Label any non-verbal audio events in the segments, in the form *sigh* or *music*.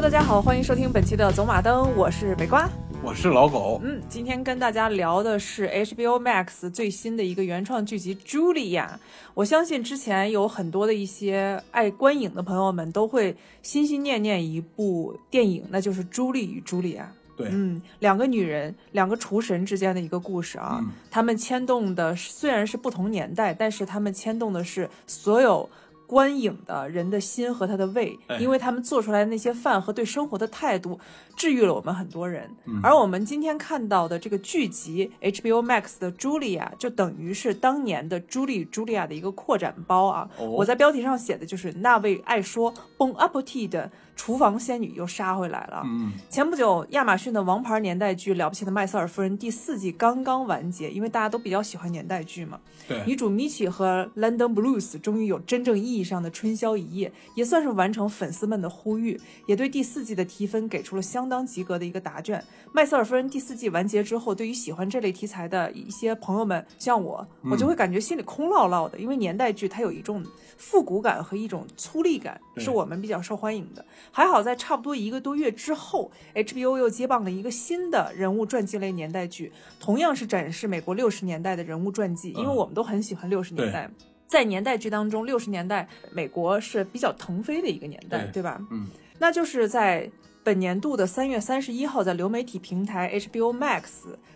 Hello，大家好，欢迎收听本期的走马灯，我是北瓜。我是老狗，嗯，今天跟大家聊的是 HBO Max 最新的一个原创剧集《茱莉亚》。我相信之前有很多的一些爱观影的朋友们都会心心念念一部电影，那就是《朱莉与茱莉亚》。对，嗯，两个女人，两个厨神之间的一个故事啊。嗯他们牵动的虽然是不同年代，但是他们牵动的是所有观影的人的心和他的胃，哎因为他们做出来的那些饭和对生活的态度，治愈了我们很多人。嗯而我们今天看到的这个剧集 HBO Max 的《茱莉亚》，就等于是当年的《朱莉与茱莉亚》的一个扩展包啊。哦我在标题上写的就是那位爱说 Bon Appetit 的厨房仙女又杀回来了。嗯，前不久，亚马逊的王牌年代剧《了不起的麦瑟尔夫人》第四季刚刚完结，因为大家都比较喜欢年代剧嘛。对，女主米奇和 London Blues 终于有真正意义上的春宵一夜，也算是完成粉丝们的呼吁，也对第四季的提分给出了相当及格的一个答卷。麦瑟尔夫人第四季完结之后，对于喜欢这类题材的一些朋友们，像我，我就会感觉心里空落落的，因为年代剧它有一种复古感和一种粗粝感，是我们比较受欢迎的。还好在差不多一个多月之后，HBO 又接棒了一个新的人物传记类年代剧，同样是展示美国六十年代的人物传记，因为嗯我们都很喜欢六十年代。在年代剧当中，六十年代美国是比较腾飞的一个年代，对对吧？嗯，那就是在本年度的三月三十一号，在流媒体平台 HBO Max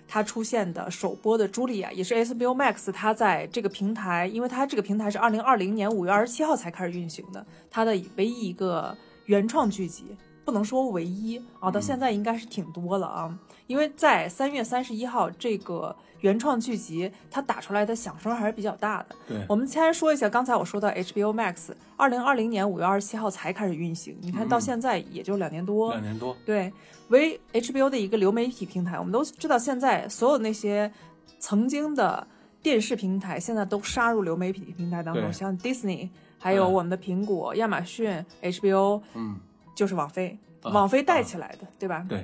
它出现的首播的《茱莉亚》，也是 HBO Max 它在这个平台，因为它这个平台是二零二零年五月二十七号才开始运行的，它的唯一一个原创剧集。不能说唯一啊，到现在应该是挺多了啊，因为在三月三十一号这个原创剧集，它打出来的响声还是比较大的。对，我们先说一下，刚才我说到 HBO Max，二零二零年五月二十七号才开始运行，你看到现在也就两年多。两年多，对，为 HBO 的一个流媒体平台，我们都知道，现在所有那些曾经的电视平台，现在都杀入流媒体平台当中，像 Disney，还有我们的苹果、亚马逊、HBO，嗯，就是网飞，啊网飞带起来的，对吧？对，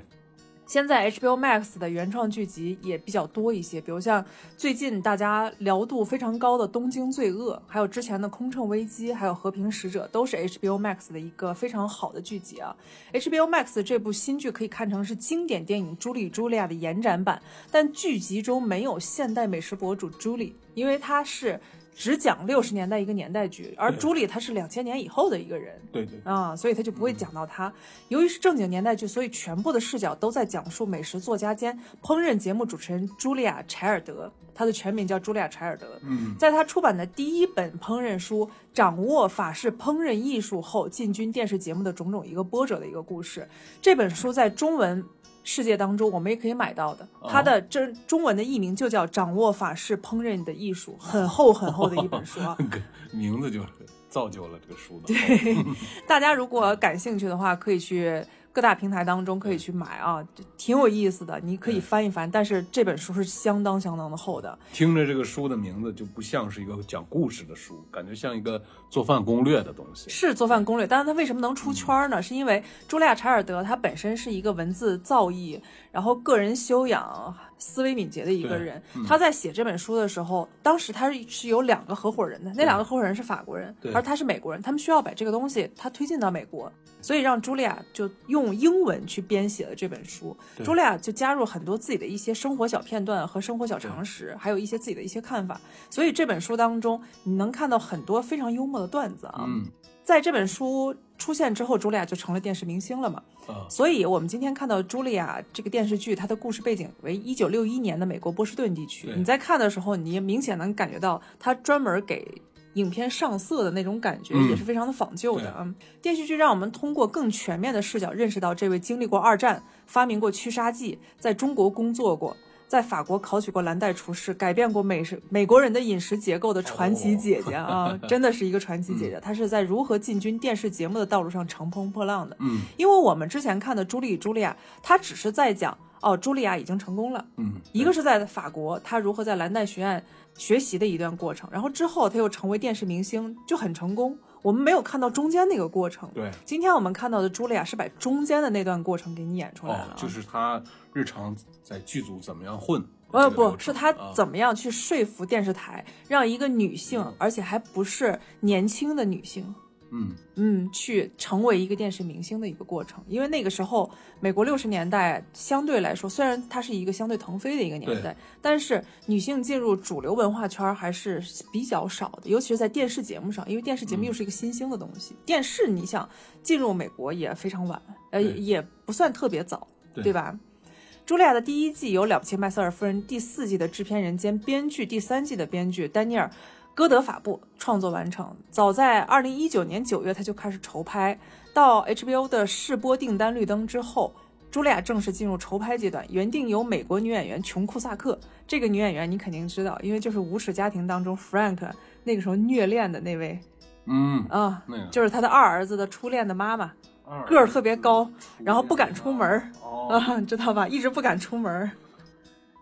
现在 HBO Max 的原创剧集也比较多一些，比如像最近大家聊度非常高的《东京罪恶》，还有之前的《空乘危机》，还有《和平使者》，都是 HBO Max 的一个非常好的剧集啊。HBO Max 这部新剧可以看成是经典电影《朱莉与茱莉亚》的延展版，但剧集中没有现代美食博主朱莉，因为她是只讲六十年代一个年代剧，而朱莉她是两千年以后的一个人。对对，啊，所以他就不会讲到他。由于是正经年代剧，所以全部的视角都在讲述美食作家兼烹饪节目主持人茱莉亚·柴尔德，她的全名叫茱莉亚·柴尔德。嗯，在她出版的第一本烹饪书《掌握法式烹饪艺术》后，进军电视节目的种种一个波折的一个故事。这本书在中文。世界当中，我们也可以买到的。它的这中文的译名就叫《掌握法式烹饪的艺术》，很厚很厚的一本书啊。*laughs* 名字就造就了这个书的，对，*laughs* 大家如果感兴趣的话，可以去各大平台当中可以去买啊，挺有意思的，你可以翻一翻。但是这本书是相当相当的厚的，听着这个书的名字就不像是一个讲故事的书，感觉像一个做饭攻略的东西。是做饭攻略。但是它为什么能出圈呢？是因为茱莉亚·查尔德她本身是一个文字造诣，然后个人修养、思维敏捷的一个人。嗯他在写这本书的时候，当时他是是有两个合伙人的，那两个合伙人是法国人，而他是美国人，他们需要把这个东西他推进到美国，所以让茱莉亚就用英文去编写了这本书。茱莉亚就加入很多自己的一些生活小片段和生活小常识，还有一些自己的一些看法。所以这本书当中，你能看到很多非常幽默的段子啊。嗯在这本书出现之后，茱莉亚就成了电视明星了嘛。啊，所以，我们今天看到茱莉亚这个电视剧，它的故事背景为一九六一年的美国波士顿地区。你在看的时候，你也明显能感觉到它专门给影片上色的那种感觉，嗯也是非常的仿旧的对啊。电视剧让我们通过更全面的视角，认识到这位经历过二战、发明过驱杀剂，在中国工作过。在法国考取过蓝带厨师，改变过美食美国人的饮食结构的传奇姐姐啊，*laughs* 真的是一个传奇姐姐。她是在如何进军电视节目的道路上乘风破浪的。嗯因为我们之前看的《朱莉与茱莉亚》，她只是在讲哦，茱莉亚已经成功了，嗯，一个是在法国，她如何在蓝带学院学习的一段过程，然后之后她又成为电视明星，就很成功。我们没有看到中间那个过程。对，今天我们看到的茱莉亚是把中间的那段过程给你演出来了就是她日常在剧组怎么样混。呃，不是她啊怎么样去说服电视台，让一个女性，嗯而且还不是年轻的女性，嗯嗯，去成为一个电视明星的一个过程。因为那个时候，美国六十年代相对来说，虽然它是一个相对腾飞的一个年代，但是女性进入主流文化圈还是比较少的，尤其是在电视节目上，因为电视节目又是一个新兴的东西。电视你想进入美国也非常晚，呃，也不算特别早，对对吧？茱莉亚的第一季有《了不起麦瑟尔夫人》第四季的制片人兼编剧，第三季的编剧丹尼尔·戈德法布创作完成。早在二零一九年九月，他就开始筹拍，到 HBO 的试播订单绿灯之后，茱莉亚正式进入筹拍阶段。原定由美国女演员琼·库萨克，这个女演员你肯定知道，因为就是《无耻家庭》当中 Frank 那个时候虐恋的那位嗯，啊，那个就是他的二儿子的初恋的妈妈，个儿特别高，然后不敢出门啊，*laughs* 知道吧？一直不敢出门儿，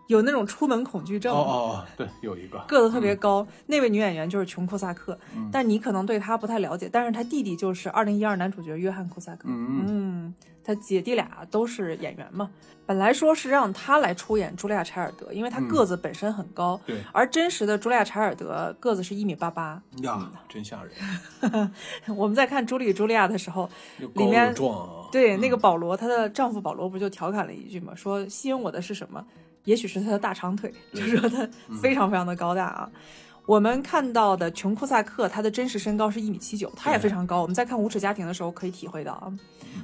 有那种出门恐惧症。哦哦哦，对，有一个。个子特别高，那位女演员就是琼·库萨克，嗯。但你可能对她不太了解，但是她弟弟就是二零一二男主角约翰·库萨克，嗯他姐弟俩都是演员嘛。本来说是让他来出演茱莉亚·柴尔德，因为他个子本身很高，对。而真实的茱莉亚·柴尔德个子是一米八八。呀，真吓人，*laughs* 我们在看《朱莉与茱莉亚》的时候，里面对，那个保罗，她的丈夫保罗不就调侃了一句嘛，说吸引我的是什么？也许是他的大长腿，就是说他非常非常的高大啊。我们看到的琼库萨克，他的真实身高是一米七九，他也非常高。我们在看《无耻家庭》的时候可以体会到啊，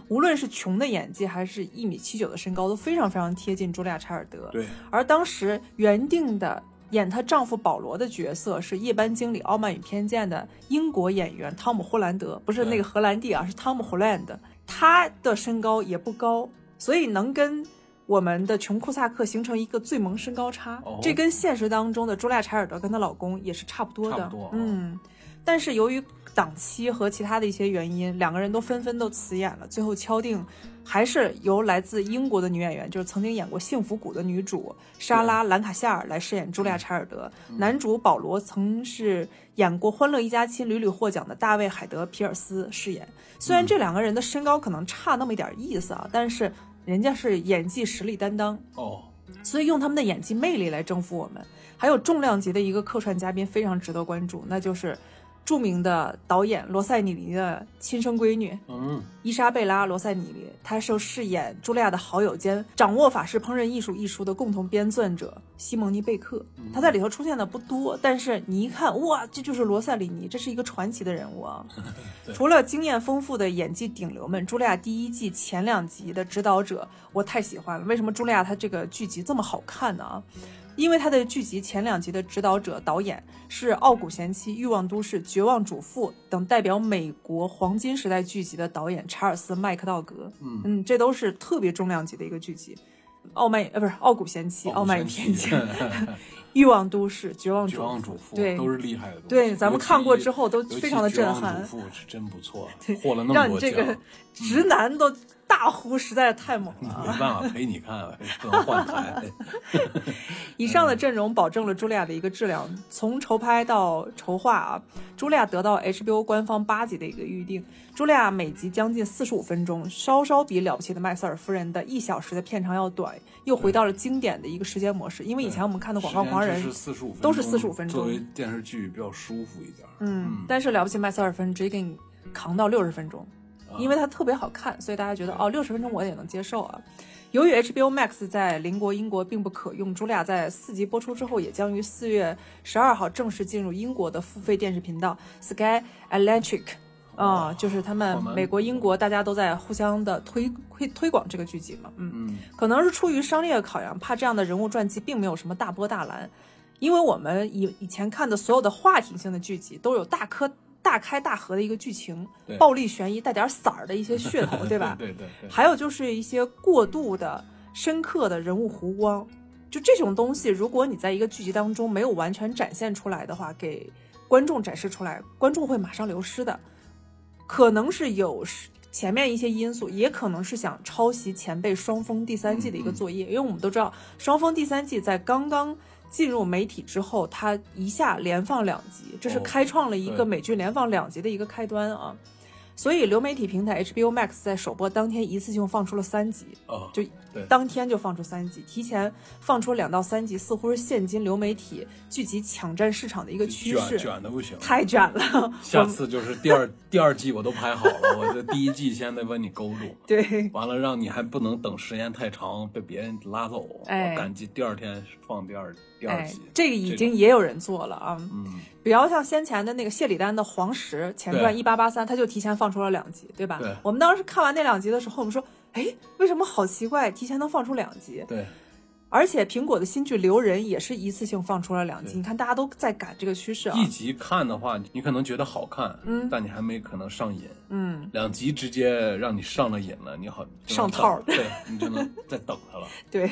无论是琼的演技，还是一米七九的身高，都非常非常贴近茱莉亚·柴尔德。对，而当时原定的演她丈夫保罗的角色是夜班经理《傲慢与偏见》的英国演员汤姆·霍兰德，不是那个荷兰弟啊，是汤姆·霍兰德。他的身高也不高，所以能跟我们的琼库萨克形成一个最萌身高差。哦这跟现实当中的茱莉亚·柴尔德跟她老公也是差不多的。差不多啊嗯，但是由于档期和其他的一些原因，两个人都纷纷都辞演了，最后敲定还是由来自英国的女演员，就是曾经演过《幸福谷》的女主莎拉·兰卡夏尔来饰演茱莉亚·柴尔德。男主保罗曾是演过《欢乐一家亲》屡屡获奖的大卫·海德·皮尔斯饰演。虽然这两个人的身高可能差那么一点意思啊，但是人家是演技实力担当。哦，所以用他们的演技魅力来征服我们。还有重量级的一个客串嘉宾非常值得关注，那就是著名的导演罗塞里尼的亲生闺女嗯，伊莎贝拉·罗塞里尼，她受饰演茱莉亚的好友兼掌握法式烹饪艺术一书的共同编撰者西蒙尼·贝克。她在里头出现的不多，但是你一看，哇，这就是罗塞里尼，这是一个传奇的人物啊！*laughs* 除了经验丰富的演技顶流们，茱莉亚第一季前两集的指导者我太喜欢了。为什么茱莉亚她这个剧集这么好看呢？啊？因为他的剧集前两集的指导者、导演是《傲骨贤妻》《欲望都市》《绝望主妇》等代表美国黄金时代剧集的导演查尔斯·麦克道格。嗯这都是特别重量级的一个剧集。傲慢呃不是《傲骨贤妻》《傲慢与偏见 *laughs*》《欲望都市》《绝望绝主妇望主妇对都是厉害的东西。对咱们看过之后都非常的震撼绝望主妇是真不错，*laughs* 获了那么多让你这个，直男都大呼，实在是太猛了啊！没办法陪你看，不能换台。以上的阵容保证了茱莉亚的一个质量，从筹拍到筹划啊，茱莉亚得到 HBO 官方八集的一个预定。茱莉亚每集将近四十五分钟，稍稍比了不起的麦瑟尔夫人的一小时的片长要短，又回到了经典的一个时间模式。因为以前我们看的《广告狂人是》四十五，都是45分钟作为电视剧比较舒服一点。嗯，但是了不起麦瑟尔夫人直接给你扛到六十分钟。啊。因为它特别好看，所以大家觉得哦，六十分钟我也能接受啊。由于 HBO Max 在邻国英国并不可用，茱莉亚在四集播出之后，也将于四月十二号正式进入英国的付费电视频道 Sky Electric。啊、就是他们美国、英国大家都在互相的推推推广这个剧集嘛，嗯，嗯，可能是出于商业考量，怕这样的人物传记并没有什么大波大澜，因为我们以以前看的所有的话题性的剧集都有大颗大开大合的一个剧情，暴力悬疑，带点色儿的一些噱头，*laughs* 对吧？对对对，还有就是一些过度的、深刻的人物弧光，就这种东西，如果你在一个剧集当中没有完全展现出来的话，给观众展示出来，观众会马上流失的。可能是有前面一些因素，也可能是想抄袭前辈双峰第三季的一个作业，因为我们都知道双峰第三季在刚刚。进入媒体之后，它一下连放两集，这是哦开创了一个美剧连放两集的一个开端啊。所以流媒体平台 HBO Max 在首播当天一次性放出了三集，啊，就对当天就放出三集，提前放出两到三集，似乎是现今流媒体聚集抢占市场的一个趋势，卷的不行。太卷了。*laughs* 下次就是第二第二季我都拍好了，我这第一季先得把你勾住，*laughs* 对，完了让你还不能等时间太长被别人拉走，哎我赶紧第二天放第二第二哎。，这个已经也有人做了啊。嗯，比较像先前的那个谢里丹的《黄石》前传对一八八三，他就提前放出了两集，对吧？对我们当时看完那两集的时候，我们说，哎，为什么好奇怪，提前能放出两集？对，而且苹果的新剧《留人》也是一次性放出了两集，你看大家都在赶这个趋势啊。一集看的话，你可能觉得好看，嗯但你还没可能上瘾。嗯，两集直接让你上了瘾了，你好上套等对你就能再等它了。*laughs* 对。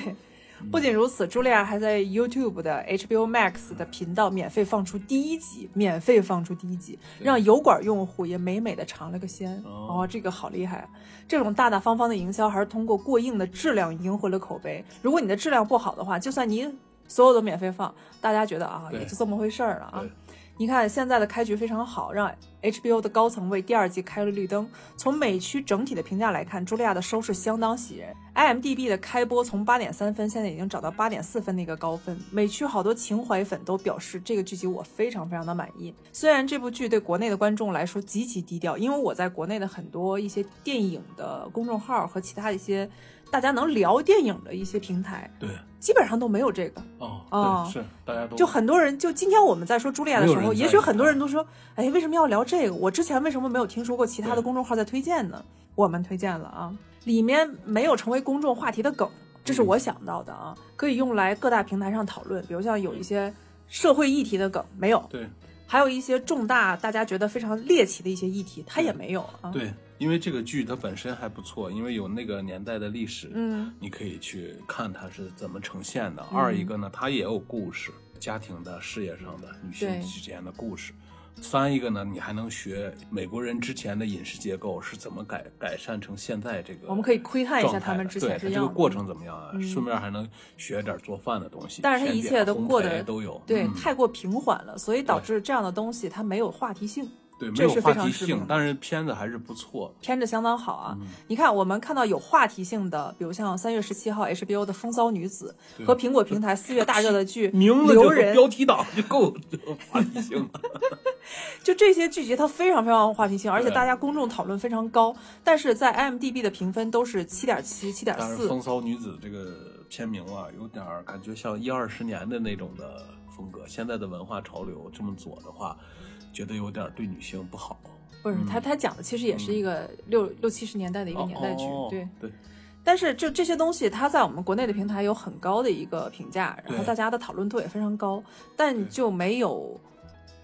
不仅如此，茱莉亚还在 YouTube 的 HBO Max 的频道免费放出第一集，免费放出第一集，让油管用户也美美的尝了个鲜。哦哦，这个好厉害啊！这种大大方方的营销，还是通过过硬的质量赢回了口碑。如果你的质量不好的话，就算你所有都免费放，大家觉得啊，也就这么回事儿了啊对。你看现在的开局非常好，让 HBO 的高层为第二季开了绿灯。从美区整体的评价来看，茱莉亚的收视相当喜人。IMDB 的开播从八点三分，现在已经找到八点四分的一个高分。美区好多情怀粉都表示这个剧集我非常非常的满意。虽然这部剧对国内的观众来说极其低调，因为我在国内的很多一些电影的公众号和其他一些大家能聊电影的一些平台，对，基本上都没有这个。哦，哦，是大家都就很多人，就今天我们在说茱莉亚的时候，也许很多人都说，哎，为什么要聊这个？我之前为什么没有听说过其他的公众号在推荐呢？我们推荐了啊，里面没有成为公众话题的梗，这是我想到的啊，可以用来各大平台上讨论。比如像有一些社会议题的梗没有，对还有一些重大大家觉得非常猎奇的一些议题，它也没有啊。，对，因为这个剧它本身还不错，因为有那个年代的历史，嗯，你可以去看它是怎么呈现的。二一个呢，它也有故事，家庭的、事业上的、女性之间的故事。三一个呢，你还能学美国人之前的饮食结构是怎么改改善成现在这个。我们可以窥探一下他们之前对这个过程怎么样啊？嗯顺便还能学点做饭的东西。但是它一切都过得焙都有，对，嗯太过平缓了，所以导致这样的东西它没有话题性。对，没这是有话题非常性但是片子还是不错。片子相当好啊！嗯你看，我们看到有话题性的，比如像三月十七号 HBO 的《风骚女子》和苹果平台四月大热的剧 *laughs*《名字留人》，标题党就够有话题性了。*laughs* 就这些剧集它非常非常有话题性，而且大家公众讨论非常高。但是在 IMDB 的评分都是七点七、七点《四，风骚女子》这个片名啊，有点儿感觉像一二十年的那种的风格。现在的文化潮流这么左的话，觉得有点儿对女性不好。不是他他讲的其实也是一个六六七十年代的一一个年代剧，哦、对。对但是就这些东西，它在我们国内的平台有很高的一个评价，然后大家的讨论度也非常高，但就没有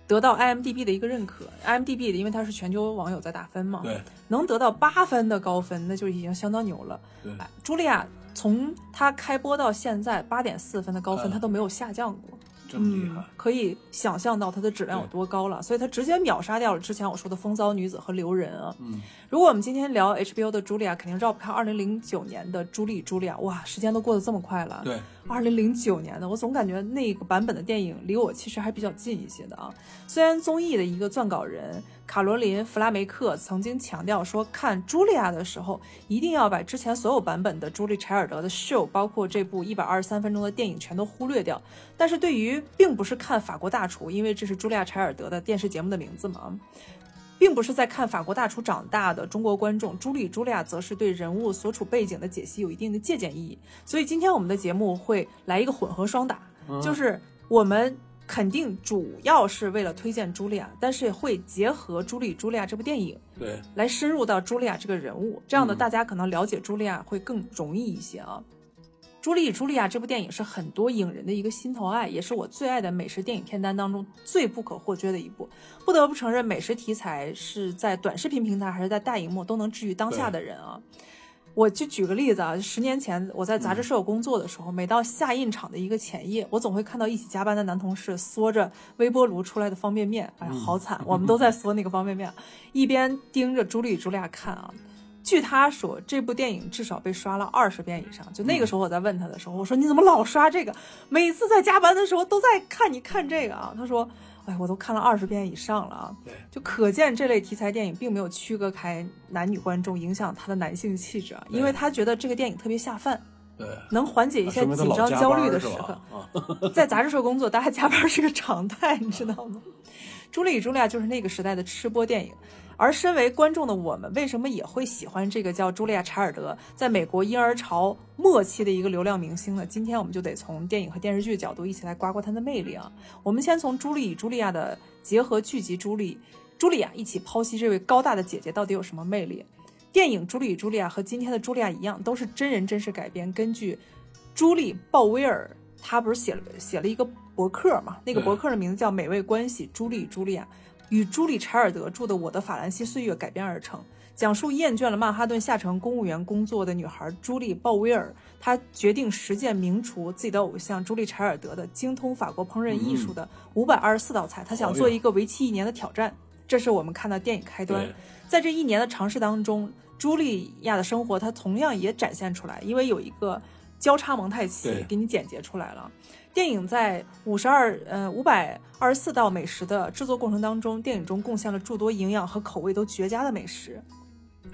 得到 IMDB 的一个认可。IMDB 的，因为它是全球网友在打分嘛，对能得到八分的高分，那就已经相当牛了。对哎茱莉亚从它开播到现在八点四分的高分，嗯它都没有下降过。这么厉害嗯，，可以想象到它的质量有多高了，所以它直接秒杀掉了之前我说的风骚女子和留人啊。嗯，如果我们今天聊 HBO 的茱莉亚，肯定绕不开二零零九年的朱莉茱莉亚。哇，时间都过得这么快了。对，二零零九年的，我总感觉那个版本的电影离我其实还比较近一些的啊。虽然综艺的一个撰稿人卡罗琳·弗拉梅克曾经强调说，看茱莉亚的时候一定要把之前所有版本的朱莉·柴尔德的 show，包括这部一百二十三分钟的电影全都忽略掉。但是对于并不是看法国大厨，因为这是茱莉亚·柴尔德的电视节目的名字嘛。并不是在看法国大厨长大的中国观众，朱莉·茱莉亚则是对人物所处背景的解析有一定的借鉴意义。所以今天我们的节目会来一个混合双打，嗯就是我们肯定主要是为了推荐茱莉亚，但是会结合《朱莉·茱莉亚》这部电影对，来深入到茱莉亚这个人物，这样的嗯大家可能了解茱莉亚会更容易一些啊。《朱莉与茱莉亚》这部电影是很多影人的一个心头爱，也是我最爱的美食电影片单当中最不可或缺的一部。不得不承认，美食题材是在短视频平台还是在大荧幕都能治愈当下的人啊。我就举个例子啊，十年前我在杂志社有工作的时候，每到下印厂的一个前夜，我总会看到一起加班的男同事嗦着微波炉出来的方便面，哎呀，好惨，*laughs* 我们都在嗦那个方便面，一边盯着朱莉朱莉亚看啊。据他说，这部电影至少被刷了二十遍以上。就那个时候，我在问他的时候，我说：“你怎么老刷这个？每次在加班的时候都在看你看这个啊？”他说：“哎，我都看了二十遍以上了啊。对，就可见这类题材电影并没有区隔开男女观众，影响他的男性气质啊，因为他觉得这个电影特别下饭，对，能缓解一些紧张焦虑的时刻。啊，*laughs* 在杂志社工作，大家加班是个常态，你知道吗？《朱莉与茱莉亚》就是那个时代的吃播电影。而身为观众的我们，为什么也会喜欢这个叫茱莉亚·查尔德，在美国婴儿潮末期的一个流量明星呢？今天我们就得从电影和电视剧角度一起来刮刮她的魅力啊！我们先从《朱莉与茱莉亚》的结合剧集《朱莉》，茱莉亚一起剖析这位高大的姐姐到底有什么魅力。电影《朱莉与茱莉亚》和今天的茱莉亚一样，都是真人真事改编，根据朱莉·鲍威尔，她不是写了写了一个博客嘛？那个博客的名字叫《美味关系：朱莉与茱莉亚》。与朱莉·柴尔德著的《我的法兰西岁月》改编而成，讲述厌倦了曼哈顿下城公务员工作的女孩朱莉·鲍威尔，她决定实践名厨自己的偶像朱莉·柴尔德的精通法国烹饪艺术的五百二十四道菜，她想做一个为期一年的挑战。这是我们看到电影开端。在这一年的尝试当中，茱莉亚的生活她同样也展现出来，因为有一个交叉蒙太奇给你剪辑出来了。电影在五十二呃五百二十四道美食的制作过程当中，电影中贡献了诸多营养和口味都绝佳的美食，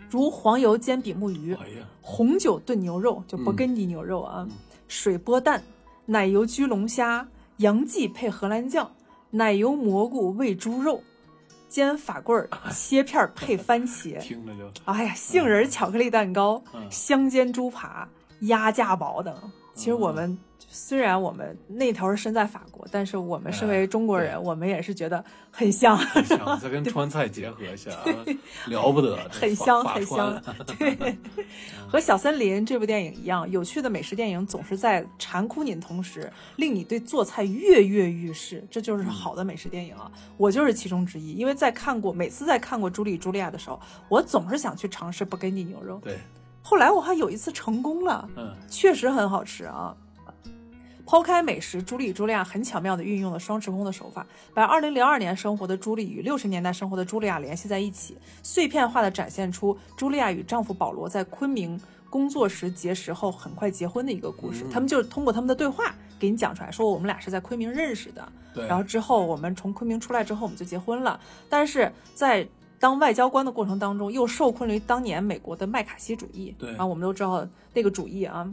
如黄油煎比目鱼、红酒炖牛肉就勃艮第牛肉啊、水波蛋、奶油焗龙虾、洋蓟配荷兰酱、奶油蘑菇喂猪肉、煎法棍儿、*laughs* 切片配番茄，*laughs* 听着就哎呀，杏仁巧克力蛋糕、香煎猪扒、鸭架堡等。其实我们。虽然我们那头身在法国，但是我们身为中国人，我们也是觉得很香。再跟川菜结合一下，*laughs* 了不得，很香很香。对，*laughs* 和《小森林》这部电影一样，有趣的美食电影总是在馋哭你的同时，令你对做菜跃跃欲试。这就是好的美食电影啊！我就是其中之一，因为在看过每次在看过《朱莉茱莉亚》的时候，我总是想去尝试不给你牛肉。对，后来我还有一次成功了，嗯，确实很好吃啊。抛开美食，朱莉与茱莉亚很巧妙地运用了双时空的手法，把2002年生活的朱莉与60年代生活的茱莉亚联系在一起，碎片化地展现出茱莉亚与丈夫保罗在昆明工作时结识后很快结婚的一个故事。他们就是通过他们的对话给你讲出来，说我们俩是在昆明认识的，然后之后我们从昆明出来之后我们就结婚了，但是在。当外交官的过程当中，又受困于当年美国的麦卡锡主义。对啊，我们都知道那个主义啊，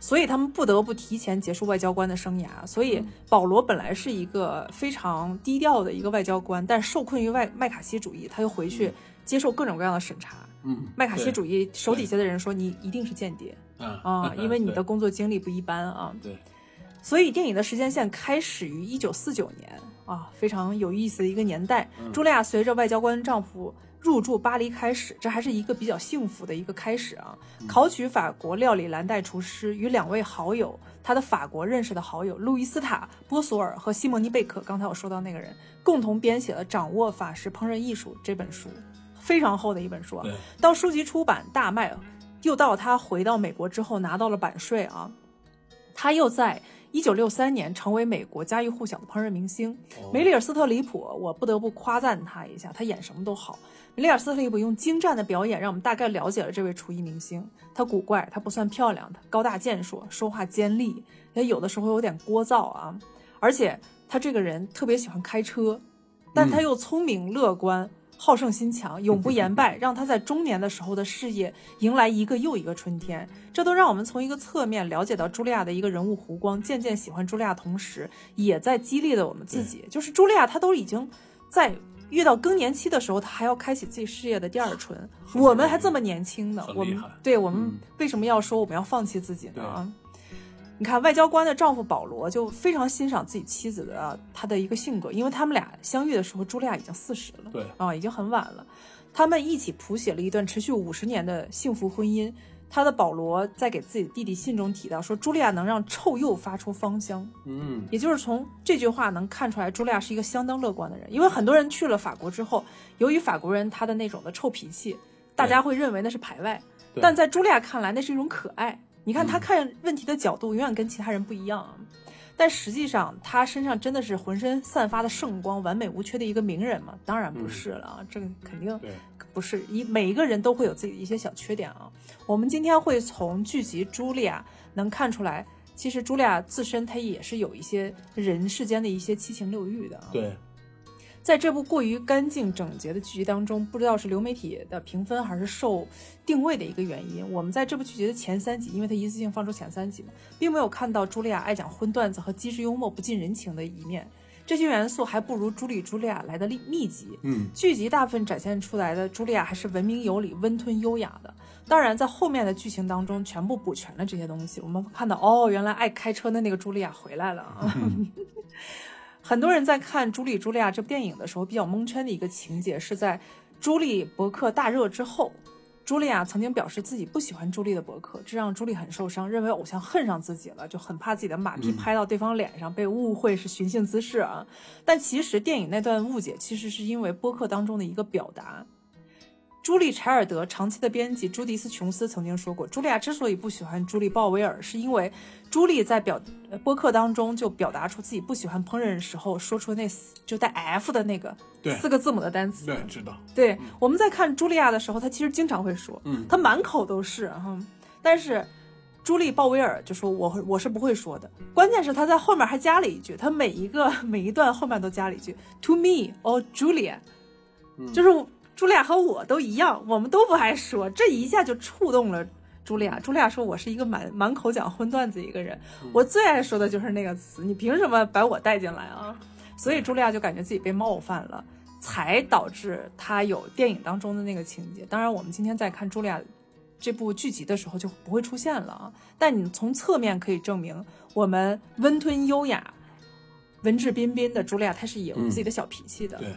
所以他们不得不提前结束外交官的生涯。所以保罗本来是一个非常低调的一个外交官，但受困于外麦卡锡主义，他又回去接受各种各样的审查。嗯，麦卡锡主义手底下的人说你一定是间谍啊，因为你的工作经历不一般啊。对，所以电影的时间线开始于一九四九年。啊，非常有意思的一个年代。茱莉亚随着外交官丈夫入住巴黎开始，这还是一个比较幸福的一个开始啊。考取法国料理蓝带厨师，与两位好友，他的法国认识的好友路易斯塔·波索尔和西蒙尼·贝克，刚才我说到那个人，共同编写了《掌握法式烹饪艺术》这本书，非常厚的一本书啊。到书籍出版大卖，又到他回到美国之后拿到了版税啊，他又在。一九六三年，成为美国家喻户晓的烹饪明星梅里尔·斯特里普，我不得不夸赞他一下，他演什么都好。梅里尔·斯特里普用精湛的表演，让我们大概了解了这位厨艺明星。他古怪，他不算漂亮，他高大健硕，说话尖利，也有的时候有点聒噪啊。而且他这个人特别喜欢开车，但他又聪明乐观。好胜心强，*laughs* 永不言败，让他在中年的时候的事业迎来一个又一个春天。这都让我们从一个侧面了解到茱莉亚的一个人物弧光，渐渐喜欢茱莉亚，同时也在激励了我们自己。就是茱莉亚，她都已经在遇到更年期的时候，她还要开启自己事业的第二春。我们还这么年轻呢，我们对我们为什么要说我们要放弃自己呢？你看，外交官的丈夫保罗就非常欣赏自己妻子的他的一个性格，因为他们俩相遇的时候，茱莉亚已经四十了，对啊，已经很晚了。他们一起谱写了一段持续五十年的幸福婚姻。他的保罗在给自己弟弟信中提到说，茱莉亚能让臭鼬发出芳香，嗯，也就是从这句话能看出来，茱莉亚是一个相当乐观的人。因为很多人去了法国之后，由于法国人他的那种的臭脾气，大家会认为那是排外，但在茱莉亚看来，那是一种可爱。你看他看问题的角度永远跟其他人不一样，但实际上他身上真的是浑身散发的圣光，完美无缺的一个名人吗？当然不是了啊，这个肯定不是。一每一个人都会有自己的一些小缺点啊。我们今天会从剧集《茱莉亚》能看出来，其实茱莉亚自身她也是有一些人世间的一些七情六欲的。对，在这部过于干净整洁的剧集当中，不知道是流媒体的评分还是受定位的一个原因，我们在这部剧集的前三集，因为它一次性放出前三集嘛，并没有看到茱莉亚爱讲荤段子和机智幽默、不近人情的一面。这些元素还不如朱莉·茱莉亚来的密密集。嗯，剧集大部分展现出来的茱莉亚还是文明有礼、温吞优雅的。当然，在后面的剧情当中，全部补全了这些东西。我们看到，哦，原来爱开车的那个茱莉亚回来了啊！*laughs* 很多人在看《朱莉·朱莉亚》这部电影的时候，比较蒙圈的一个情节是在朱莉博客大热之后。朱莉亚曾经表示自己不喜欢朱莉的博客，这让朱莉很受伤，认为偶像恨上自己了，就很怕自己的马屁拍到对方脸上，被误会是寻衅滋事啊。但其实电影那段误解，其实是因为播客当中的一个表达。朱莉·柴尔德长期的编辑朱迪斯·琼斯曾经说过，茱莉亚之所以不喜欢朱莉·鲍威尔，是因为朱莉在表播客当中就表达出自己不喜欢烹饪时候说出那就带 F 的那个四个字母的单词。对，知道。对，我们在看茱莉亚的时候，她其实经常会说，嗯，她满口都是哈。但是朱莉·鲍威尔就说我我是不会说的，关键是她在后面还加了一句，她每一个每一段后面都加了一句 “to me or Julia”，就是。茱莉亚和我都一样，我们都不爱说，这一下就触动了茱莉亚。茱莉亚说：“我是一个满满口讲荤段子一个人，我最爱说的就是那个词，你凭什么把我带进来啊？”所以茱莉亚就感觉自己被冒犯了，才导致她有电影当中的那个情节。当然，我们今天在看茱莉亚这部剧集的时候就不会出现了啊。但你从侧面可以证明，我们温吞优雅、文质彬彬的茱莉亚，她是有自己的小脾气的。对，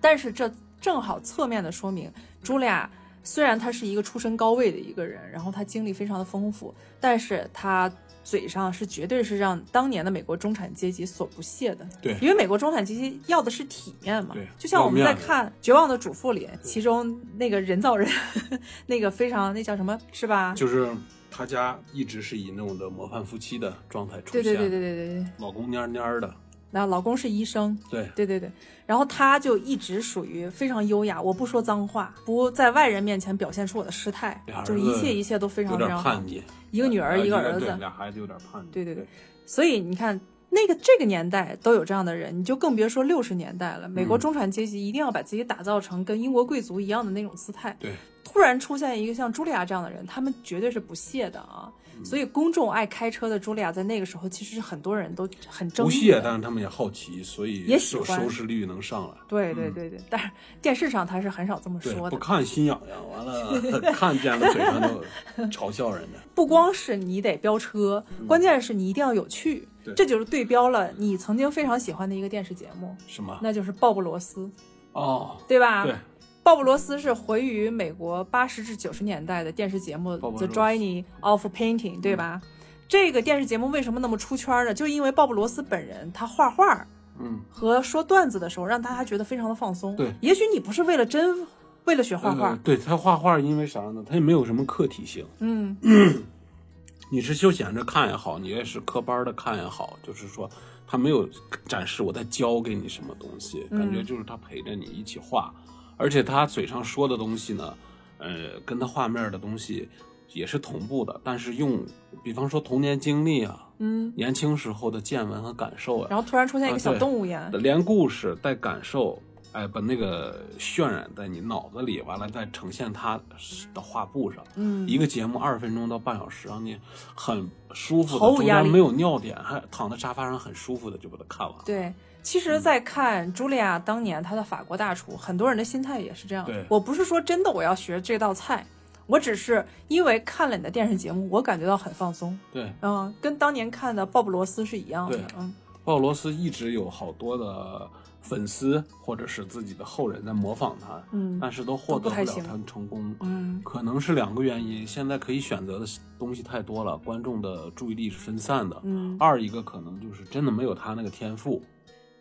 但是这。正好侧面的说明，茱莉亚虽然她是一个出身高位的一个人，然后她经历非常的丰富，但是她嘴上是绝对是让当年的美国中产阶级所不屑的。对，因为美国中产阶级要的是体面嘛。对，就像我们在看《绝望的主妇》里，其中那个人造人，*laughs* 那个非常那叫什么，是吧？就是他家一直是以那种的模范夫妻的状态出现。对对对对对对对。老公蔫蔫的。那老公是医生，对对对对，然后他就一直属于非常优雅，我不说脏话，不在外人面前表现出我的失态，就一切一切都非常非常叛逆。一个女儿，一个儿子，俩孩子有点叛逆。对对对，所以你看，那个这个年代都有这样的人，你就更别说六十年代了。美国中产阶级一定要把自己打造成跟英国贵族一样的那种姿态。对，突然出现一个像茱莉亚这样的人，他们绝对是不屑的啊。所以，公众爱开车的茱莉亚在那个时候，其实是很多人都很争议。不屑，但是他们也好奇，所以也喜欢收视率能上来。对对对对，但是电视上他是很少这么说的。不看心痒痒，完了 *laughs* 看见了嘴上都嘲笑人家。不光是你得飙车，关键是你一定要有趣。这就是对标了你曾经非常喜欢的一个电视节目。什么？那就是鲍勃罗斯。哦，对吧？对。鲍勃罗斯是回于美国八十至九十年代的电视节目《The Journey of Painting》，对吧？这个电视节目为什么那么出圈呢？就因为鲍勃罗斯本人他画画，嗯，和说段子的时候，让大家觉得非常的放松。对，也许你不是为了真为了学画画，对他画画，因为啥呢？他也没有什么客体性。嗯，*clears throat* 你是休闲着看也好，你也是科班的看也好，就是说他没有展示我在教给你什么东西，感觉就是他陪着你一起画，而且他嘴上说的东西呢，呃，跟他画面的东西。也是同步的，但是用，比方说童年经历啊，嗯，年轻时候的见闻和感受啊，然后突然出现一个小动物呀，连故事带感受，哎，把那个渲染在你脑子里，完了再呈现他的画布上，嗯，一个节目二十分钟到半小时，让你很舒服的，中间没有尿点，还躺在沙发上很舒服的就把它看完。对，其实，在看茱莉亚当年她的法国大厨，很多人的心态也是这样。对，我不是说真的我要学这道菜。我只是因为看了你的电视节目，我感觉到很放松。对，嗯，跟当年看的鲍勃罗斯是一样的。嗯，鲍勃罗斯一直有好多的粉丝或者是自己的后人在模仿他，嗯，但是都获得不了他成功。嗯，可能是两个原因：现在可以选择的东西太多了，观众的注意力是分散的。嗯，二一个可能就是真的没有他那个天赋。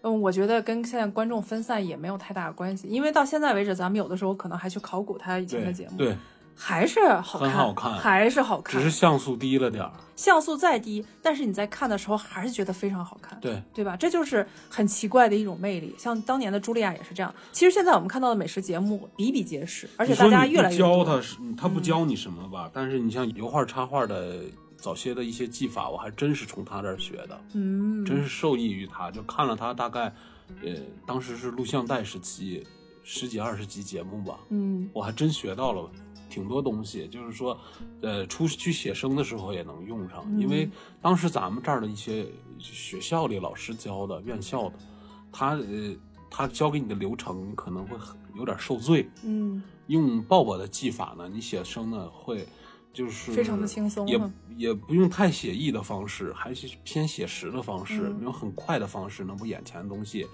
嗯，我觉得跟现在观众分散也没有太大的关系，因为到现在为止，咱们有的时候可能还去考古他以前的节目。对。还是好看，很好看，还是好看，只是像素低了点儿。像素再低，但是你在看的时候还是觉得非常好看，对对吧？这就是很奇怪的一种魅力。像当年的茱莉亚也是这样。其实现在我们看到的美食节目比比皆是，而且大家越来越教他是他不教你什么吧？但是你像油画插画的早些的一些技法，我还真是从他这儿学的，嗯，真是受益于他。就看了他大概，呃，当时是录像带时期十几二十集节目吧，嗯。我还真学到了挺多东西，就是说，呃，出去写生的时候也能用上，因为当时咱们这儿的一些学校里老师教的、院校的，他呃，他教给你的流程可能会很有点受罪。嗯。用鲍勃的技法呢，你写生呢会就是非常的轻松也也不用太写意的方式，还是偏写实的方式，嗯用很快的方式能把眼前的东西。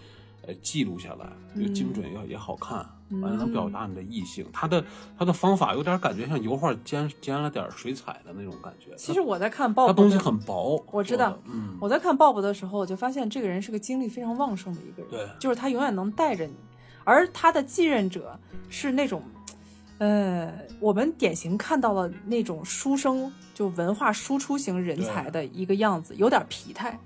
呃，记录下来，嗯又精准又也好看，完了能表达你的意性。他的他的方法有点感觉像油画兼兼了点水彩的那种感觉。其实我在看鲍他东西很薄，我知道嗯，我在看鲍勃的时候，我就发现这个人是个精力非常旺盛的一个人，对就是他永远能带着你，而他的继任者是那种，呃，我们典型看到了那种书生，就文化输出型人才的一个样子，有点疲态，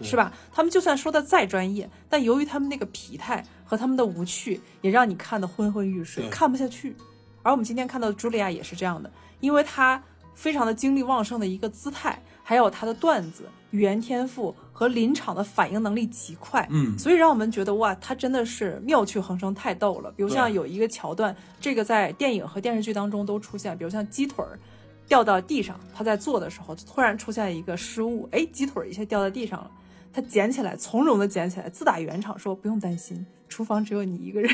是吧？他们就算说的再专业，但由于他们那个疲态和他们的无趣，也让你看得昏昏欲睡，看不下去。而我们今天看到的茱莉亚也是这样的，因为她非常的精力旺盛的一个姿态，还有她的段子、语言天赋和临场的反应能力极快，嗯所以让我们觉得哇，他真的是妙趣横生，太逗了。比如像有一个桥段，这个在电影和电视剧当中都出现，比如像鸡腿儿掉到地上，他在做的时候突然出现一个失误，哎，鸡腿儿一下掉在地上了。他捡起来，从容的捡起来，自打圆场说不用担心，厨房只有你一个人。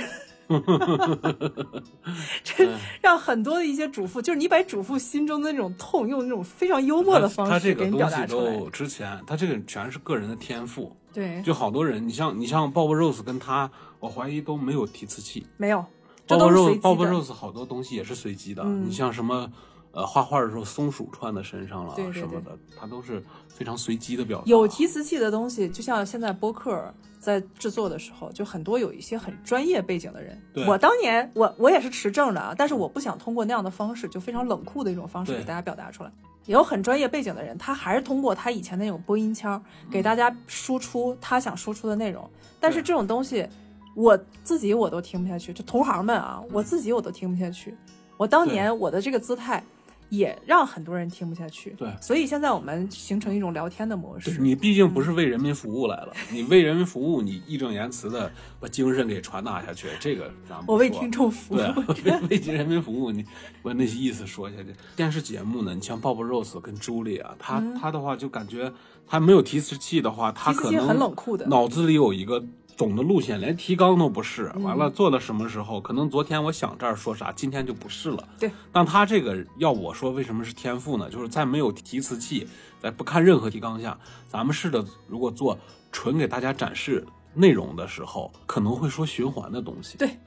*laughs* 这让很多的一些主妇，就是你把主妇心中的那种痛，用那种非常幽默的方式给你表东西达出来。都之前，他这个全是个人的天赋。对，就好多人，你像你像 Bob Rose 跟他，我怀疑都没有提词器。没有，Bob Rose Bob。Rose 好多东西也是随机的。嗯你像什么，呃，画画的时候松鼠穿在身上了什么的，它都是非常随机的表达。有提词器的东西，就像现在播客在制作的时候，就很多有一些很专业背景的人。我当年我我也是持证的啊，但是我不想通过那样的方式，就非常冷酷的一种方式给大家表达出来。也有很专业背景的人，他还是通过他以前那种播音腔给大家输出他想输出的内容。但是这种东西，我自己我都听不下去，就同行们啊，我自己我都听不下去。我当年我的这个姿态，也让很多人听不下去。对所以现在我们形成一种聊天的模式。你毕竟不是为人民服务来了，你为人民服务，你义正言辞的把精神给传达下去，这个咱们我为听众服务。对啊，*laughs* 为为人民服务，你把那些意思说下去。电视节目呢，你像 Bob Rose 跟朱莉啊，他、他的话就感觉他没有提词器的话，他可能很冷酷的脑子里有一个总的路线，连提纲都不是。嗯完了做到什么时候，可能昨天我想这儿说啥，今天就不是了。对，但他这个要我说为什么是天赋呢？就是在没有提词器，在不看任何提纲下，咱们试着如果做纯给大家展示内容的时候，可能会说循环的东西。对，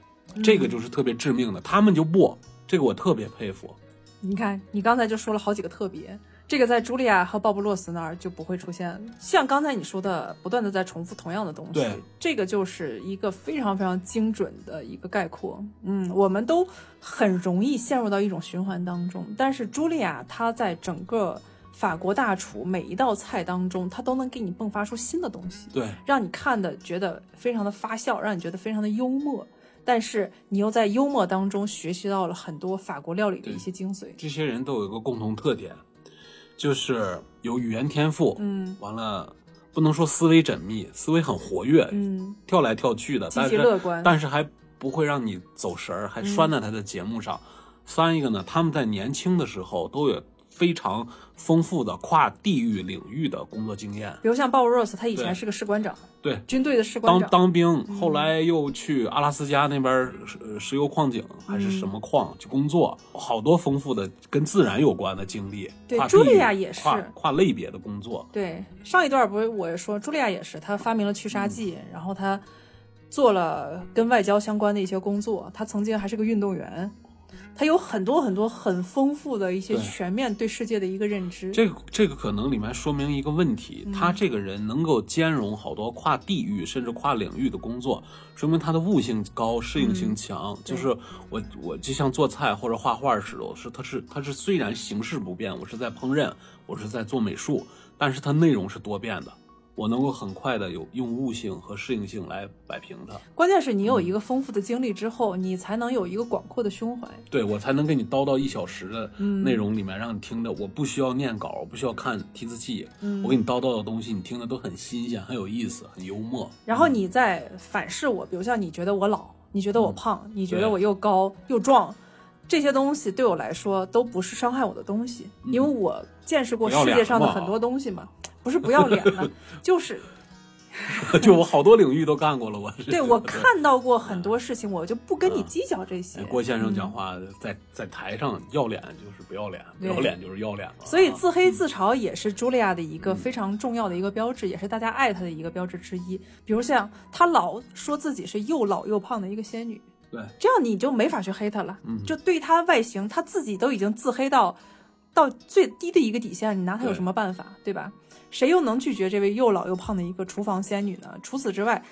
这个就是特别致命的，他们就不，这个我特别佩服。你看，你刚才就说了好几个特别，这个在茱莉亚和鲍勃洛斯那儿就不会出现。像刚才你说的，不断的在重复同样的东西对，这个就是一个非常非常精准的一个概括。嗯，我们都很容易陷入到一种循环当中，但是茱莉亚她在整个法国大厨每一道菜当中，她都能给你迸发出新的东西。对，让你看的觉得非常的发笑，让你觉得非常的幽默，但是你又在幽默当中学习到了很多法国料理的一些精髓。这些人都有一个共同特点，就是有语言天赋，嗯完了不能说思维缜密，思维很活跃，嗯，跳来跳去的，积但是极乐观但是还不会让你走神儿，还拴在他的节目上。三一个呢，他们在年轻的时候都有非常丰富的跨地域领域的工作经验。比如像鲍勃罗斯，他以前是个士官长，对，军队的士官当长。当兵，后来又去阿拉斯加那边儿石石油矿井还是什么矿去工作，好多丰富的跟自然有关的经历。对茱莉亚也是跨跨类别的工作。对，上一段不是我也说，茱莉亚也是，她发明了去杀剂，然后她做了跟外交相关的一些工作。她曾经还是个运动员，她有很多很多很丰富的一些全面对世界的一个认知。这个这个可能里面说明一个问题，嗯他这个人能够兼容好多跨地域甚至跨领域的工作，说明他的悟性高，适应性强。嗯就是我我就像做菜或者画画似的，我是他是他是虽然形式不变，我是在烹饪，我是在做美术，但是它内容是多变的。我能够很快的有用悟性和适应性来摆平它。关键是你有一个丰富的经历之后，你才能有一个广阔的胸怀。对我才能给你叨叨一小时的内容里面让你听的，我不需要念稿，我不需要看提词器，我给你叨叨的东西，你听的都很新鲜、很有意思、很幽默。然后你再反噬我，比如像你觉得我老，你觉得我胖，你觉得我又高又壮，这些东西对我来说都不是伤害我的东西，因为我见识过世界上的很多东西嘛，不是不要脸了，*laughs* 就是。*laughs* 就我好多领域都干过了，我是对我看到过很多事情，我就不跟你计较这些。郭先生讲话在在台上要脸就是不要脸，不要脸就是要脸了。所以自黑自嘲也是茱莉亚的一个非常重要的一个标志，也是大家爱她的一个标志之一。比如像她老说自己是又老又胖的一个仙女，对，这样你就没法去黑他了。嗯就对他外形，他自己都已经自黑到到最低的一个底线，你拿他有什么办法，对吧？谁又能拒绝这位又老又胖的一个厨房仙女呢？除此之外，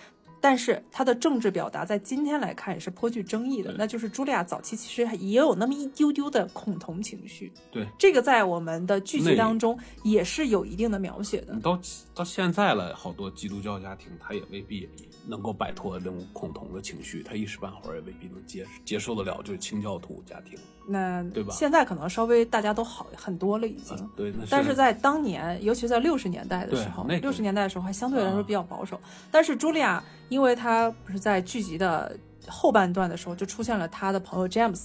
但是他的政治表达在今天来看也是颇具争议的。那就是茱莉亚早期其实也有那么一丢丢的恐同情绪。对，这个在我们的剧集当中也是有一定的描写的。到到现在了，好多基督教家庭他也未必能够摆脱这种恐同的情绪，他一时半会儿也未必能接接受得了，就是清教徒家庭。那对吧？现在可能稍微大家都好很多了，已经。对，但是在当年，尤其在六十年代的时候，六十年代的时候还相对来说比较保守。但是茱莉亚，因为她不是在剧集的后半段的时候就出现了她的朋友 James，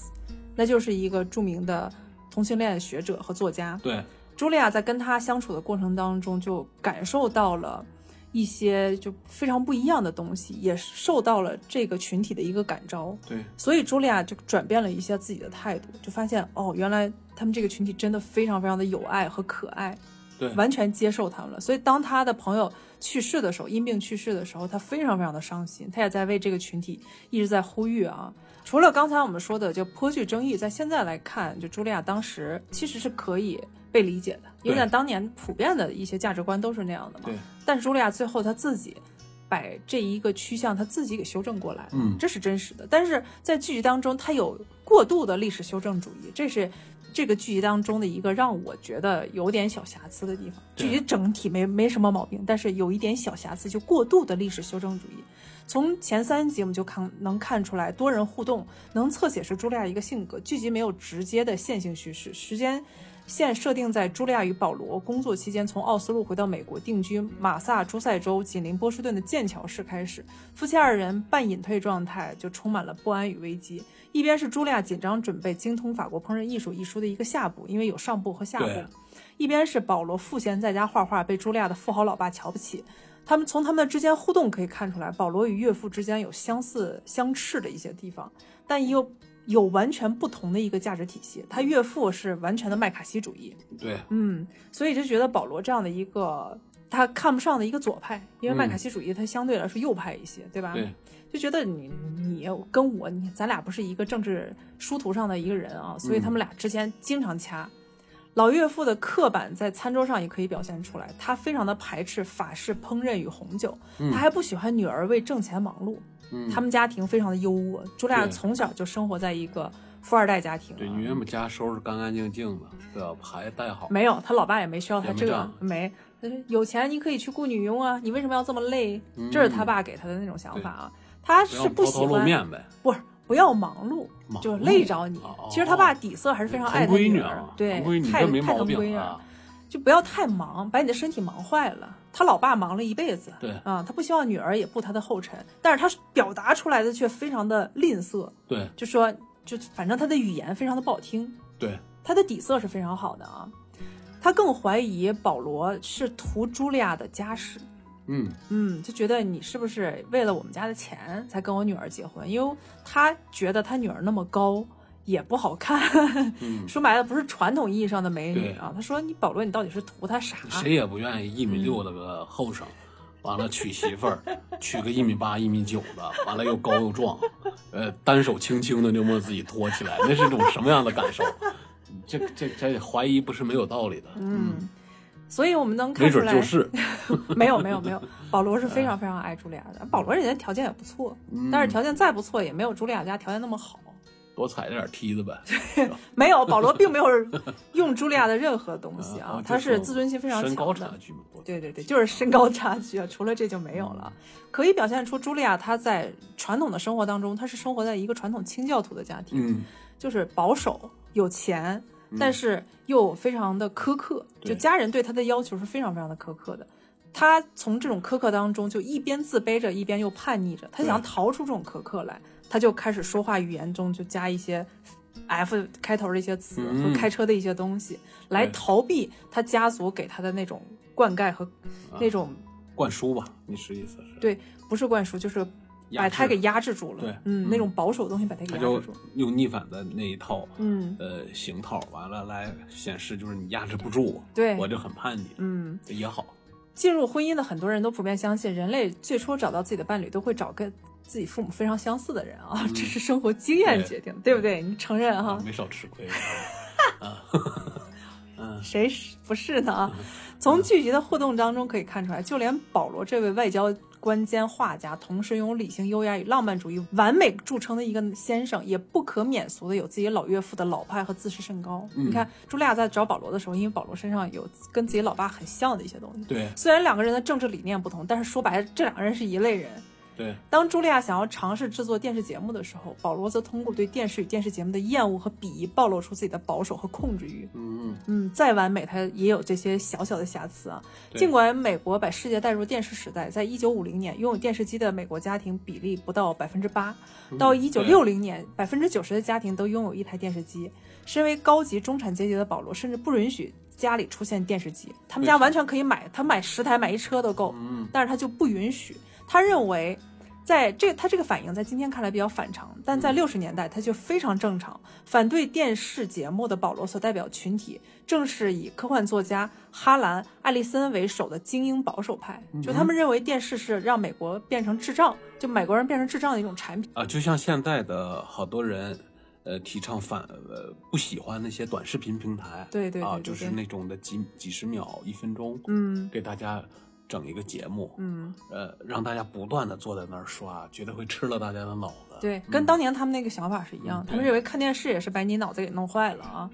那就是一个著名的同性恋学者和作家。对，茱莉亚在跟他相处的过程当中，就感受到了。一些就非常不一样的东西，也受到了这个群体的一个感召。对，所以茱莉亚就转变了一下自己的态度，就发现哦，原来他们这个群体真的非常非常的有爱和可爱，对，完全接受他们了。所以当他的朋友去世的时候，因病去世的时候，他非常非常的伤心，他也在为这个群体一直在呼吁啊。除了刚才我们说的就颇具争议，在现在来看，就茱莉亚当时其实是可以。被理解的，因为在当年普遍的一些价值观都是那样的嘛。对。但是茱莉亚最后她自己把这一个趋向她自己给修正过来，嗯，这是真实的。但是在剧集当中，她有过度的历史修正主义，这是这个剧集当中的一个让我觉得有点小瑕疵的地方。剧集整体没没什么毛病，但是有一点小瑕疵，就过度的历史修正主义。从前三集我们就看能看出来，多人互动能侧写是茱莉亚一个性格。剧集没有直接的线性叙事，时间。现设定在茱莉亚与保罗工作期间，从奥斯陆回到美国定居马萨诸塞州紧邻波士顿的剑桥市开始。夫妻二人半隐退状态，就充满了不安与危机。一边是茱莉亚紧张准备精通法国烹饪艺术一书的一个下部，因为有上部和下部；一边是保罗赋闲在家画画，被茱莉亚的富豪老爸瞧不起。他们从他们之间互动可以看出来，保罗与岳父之间有相似相斥的一些地方，但又。有完全不同的一个价值体系，他岳父是完全的麦卡锡主义，对，嗯，所以就觉得保罗这样的一个他看不上的一个左派，因为麦卡锡主义他相对来说右派一些，对吧？对，就觉得你你跟我你咱俩不是一个政治殊途上的一个人啊，所以他们俩之间经常掐。老岳父的刻板在餐桌上也可以表现出来，他非常的排斥法式烹饪与红酒，他还不喜欢女儿为挣钱忙碌。他们家庭非常的优渥，朱莉亚从小就生活在一个富二代家庭。对，女人们家收拾干干净净的，对吧？孩子带好。没有，他老爸也没需要他这个，没。有钱你可以去雇女佣啊，你为什么要这么累？这是他爸给他的那种想法啊。他是不喜欢，不是不要忙碌，就累着你。其实他爸底色还是非常爱他女儿，对，太太疼闺女。就不要太忙，把你的身体忙坏了。他老爸忙了一辈子，对啊，他不希望女儿也步他的后尘，但是他表达出来的却非常的吝啬，对，就说就反正他的语言非常的不好听，对，他的底色是非常好的啊。他更怀疑保罗是图茱莉亚的家世，嗯嗯，就觉得你是不是为了我们家的钱才跟我女儿结婚？因为他觉得他女儿那么高。也不好看，说白了不是传统意义上的美女啊。他说：“你保罗，你到底是图他啥？”谁也不愿意一米六的个后生，*laughs* 完了娶媳妇儿，娶个一米八、一米九的，完了又高又壮，呃，单手轻轻的就把自己托起来，*laughs* 那是种什么样的感受？这这这怀疑不是没有道理的。嗯，所以我们能看出来，就是，*laughs* 没有没有没有，保罗是非常非常爱茱莉亚的。保罗人家条件也不错，但是条件再不错，也没有茱莉亚家条件那么好。多踩点梯子呗。*laughs* 没有，保罗并没有 *laughs* 用茱莉亚的任何东西啊，啊他是自尊心非常身高。差距嘛。对对对，就是身高差距啊，除了这就没有了。可以表现出茱莉亚她在传统的生活当中，她是生活在一个传统清教徒的家庭，嗯，就是保守、有钱，但是又非常的苛刻，就家人对她的要求是非常非常的苛刻的。她从这种苛刻当中，就一边自卑着，一边又叛逆着。他想对逃出这种苛刻来，他就开始说话语言中就加一些 F 开头的一些词和嗯开车的一些东西，来逃避他家族给他的那种灌溉和那种灌输吧，你是意思是？对，不是灌输，就是把他给压制住了。对嗯，嗯那种保守的东西把他给压制住。用逆反的那一套嗯，呃行套，完了来显示就是你压制不住我，对我就很叛逆，嗯，也好。进入婚姻的很多人都普遍相信，人类最初找到自己的伴侣都会找跟自己父母非常相似的人啊，这是生活经验决定的，对不对？你承认哈？没少吃亏。*laughs* *laughs* 谁是不是呢？啊，*laughs* 从聚集的互动当中可以看出来，就连保罗这位外交官兼画家，同时拥有理性、优雅与浪漫主义完美著称的一个先生，也不可免俗的有自己老岳父的老派和自视甚高。嗯你看，茱莉亚在找保罗的时候，因为保罗身上有跟自己老爸很像的一些东西。对虽然两个人的政治理念不同，但是说白了，这两个人是一类人。对，当茱莉亚想要尝试制作电视节目的时候，保罗则通过对电视与电视节目的厌恶和鄙夷，暴露出自己的保守和控制欲。嗯嗯，再完美，它也有这些小小的瑕疵啊。尽管美国把世界带入电视时代，在一九五零年，拥有电视机的美国家庭比例不到百分之八，嗯到一九六零年，百分之九十的家庭都拥有一台电视机。身为高级中产阶级的保罗，甚至不允许家里出现电视机，他们家完全可以买，他买十台，买一车都够。嗯，但是他就不允许。他认为，在这他这个反应在今天看来比较反常，但在六十年代他就非常正常。反对电视节目的保罗所代表群体，正是以科幻作家哈兰·艾利森为首的精英保守派。就他们认为电视是让美国变成智障，就美国人变成智障的一种产品。啊，就像现在的好多人，呃，提倡反呃不喜欢那些短视频平台，对对对啊，对就是那种的几几十秒、一分钟，嗯给大家整一个节目，嗯，呃，让大家不断的坐在那儿刷，觉得会吃了大家的脑子。对，跟当年他们那个想法是一样。嗯他们认为看电视也是把你脑子给弄坏了啊。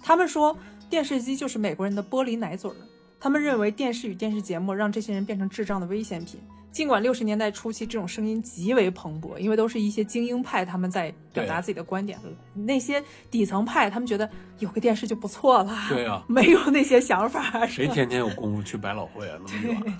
他们说电视机就是美国人的玻璃奶嘴儿。他们认为电视与电视节目让这些人变成智障的危险品。尽管六十年代初期这种声音极为蓬勃，因为都是一些精英派他们在表达自己的观点，那些底层派他们觉得有个电视就不错了，*laughs* 对啊没有那些想法，谁天天有功夫去 *laughs* 百老汇啊？那么远，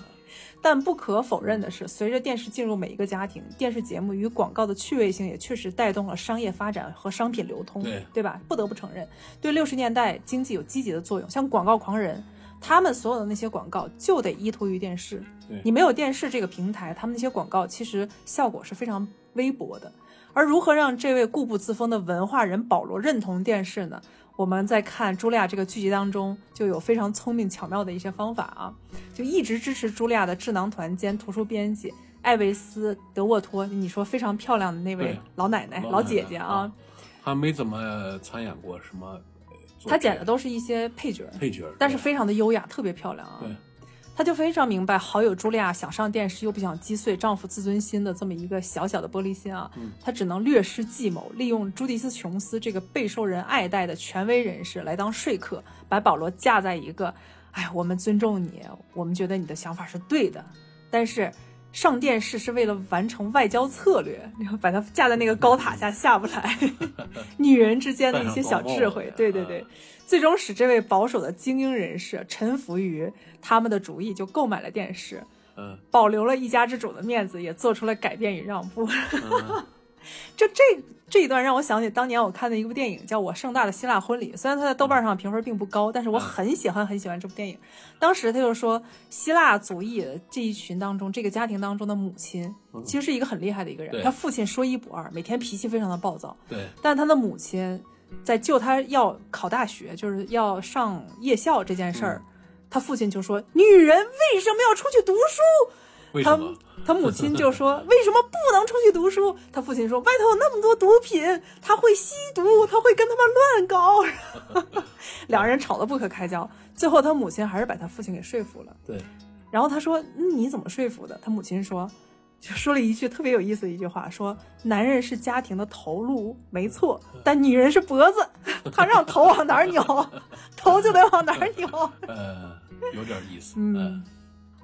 但不可否认的是，随着电视进入每一个家庭，电视节目与广告的趣味性也确实带动了商业发展和商品流通，对吧？不得不承认，对六十年代经济有积极的作用。像广告狂人，他们所有的那些广告就得依托于电视对。你没有电视这个平台，他们那些广告其实效果是非常微薄的。而如何让这位固步自封的文化人保罗认同电视呢？我们在看茱莉亚这个剧集当中，就有非常聪明巧妙的一些方法啊，就一直支持茱莉亚的智囊团兼图书编辑艾维斯·德沃托，你说非常漂亮的那位对老奶奶、老姐姐啊，，他没怎么参演过什么，她演的都是一些配角，配角，但是非常的优雅，特别漂亮啊。对，她就非常明白好友茱莉亚想上电视又不想击碎丈夫自尊心的这么一个小小的玻璃心啊，嗯她只能略施计谋，利用朱迪斯·琼斯这个备受人爱戴的权威人士来当说客，把保罗架在一个，哎，我们尊重你，我们觉得你的想法是对的，但是。上电视是为了完成外交策略，然后把它架在那个高塔下下不来。*laughs* 女人之间的一些小智慧，对对对，最终使这位保守的精英人士臣服于他们的主意，就购买了电视，嗯保留了一家之主的面子，也做出了改变与让步。*laughs* 嗯就这这一段让我想起当年我看的一部电影，叫《我盛大的希腊婚礼》。虽然它在豆瓣上评分并不高，但是我很喜欢很喜欢这部电影。当时他就说，希腊族裔这一群当中，这个家庭当中的母亲其实是一个很厉害的一个人。他父亲说一不二，每天脾气非常的暴躁，对，但他的母亲在救他要考大学，就是要上夜校这件事儿，他父亲就说：“女人为什么要出去读书？”他为什么？他母亲就说：“ *laughs* 为什么不能出去读书？”他父亲说：“外头有那么多毒品，他会吸毒，他会跟他们乱搞。*laughs* ”两人吵得不可开交，最后他母亲还是把他父亲给说服了。对，然后他说：“嗯，你怎么说服的？”他母亲说：“就说了一句特别有意思的一句话，说男人是家庭的头颅，没错，但女人是脖子，他让头往哪儿扭，*laughs* 头就得往哪儿扭。呃，有点意思。嗯，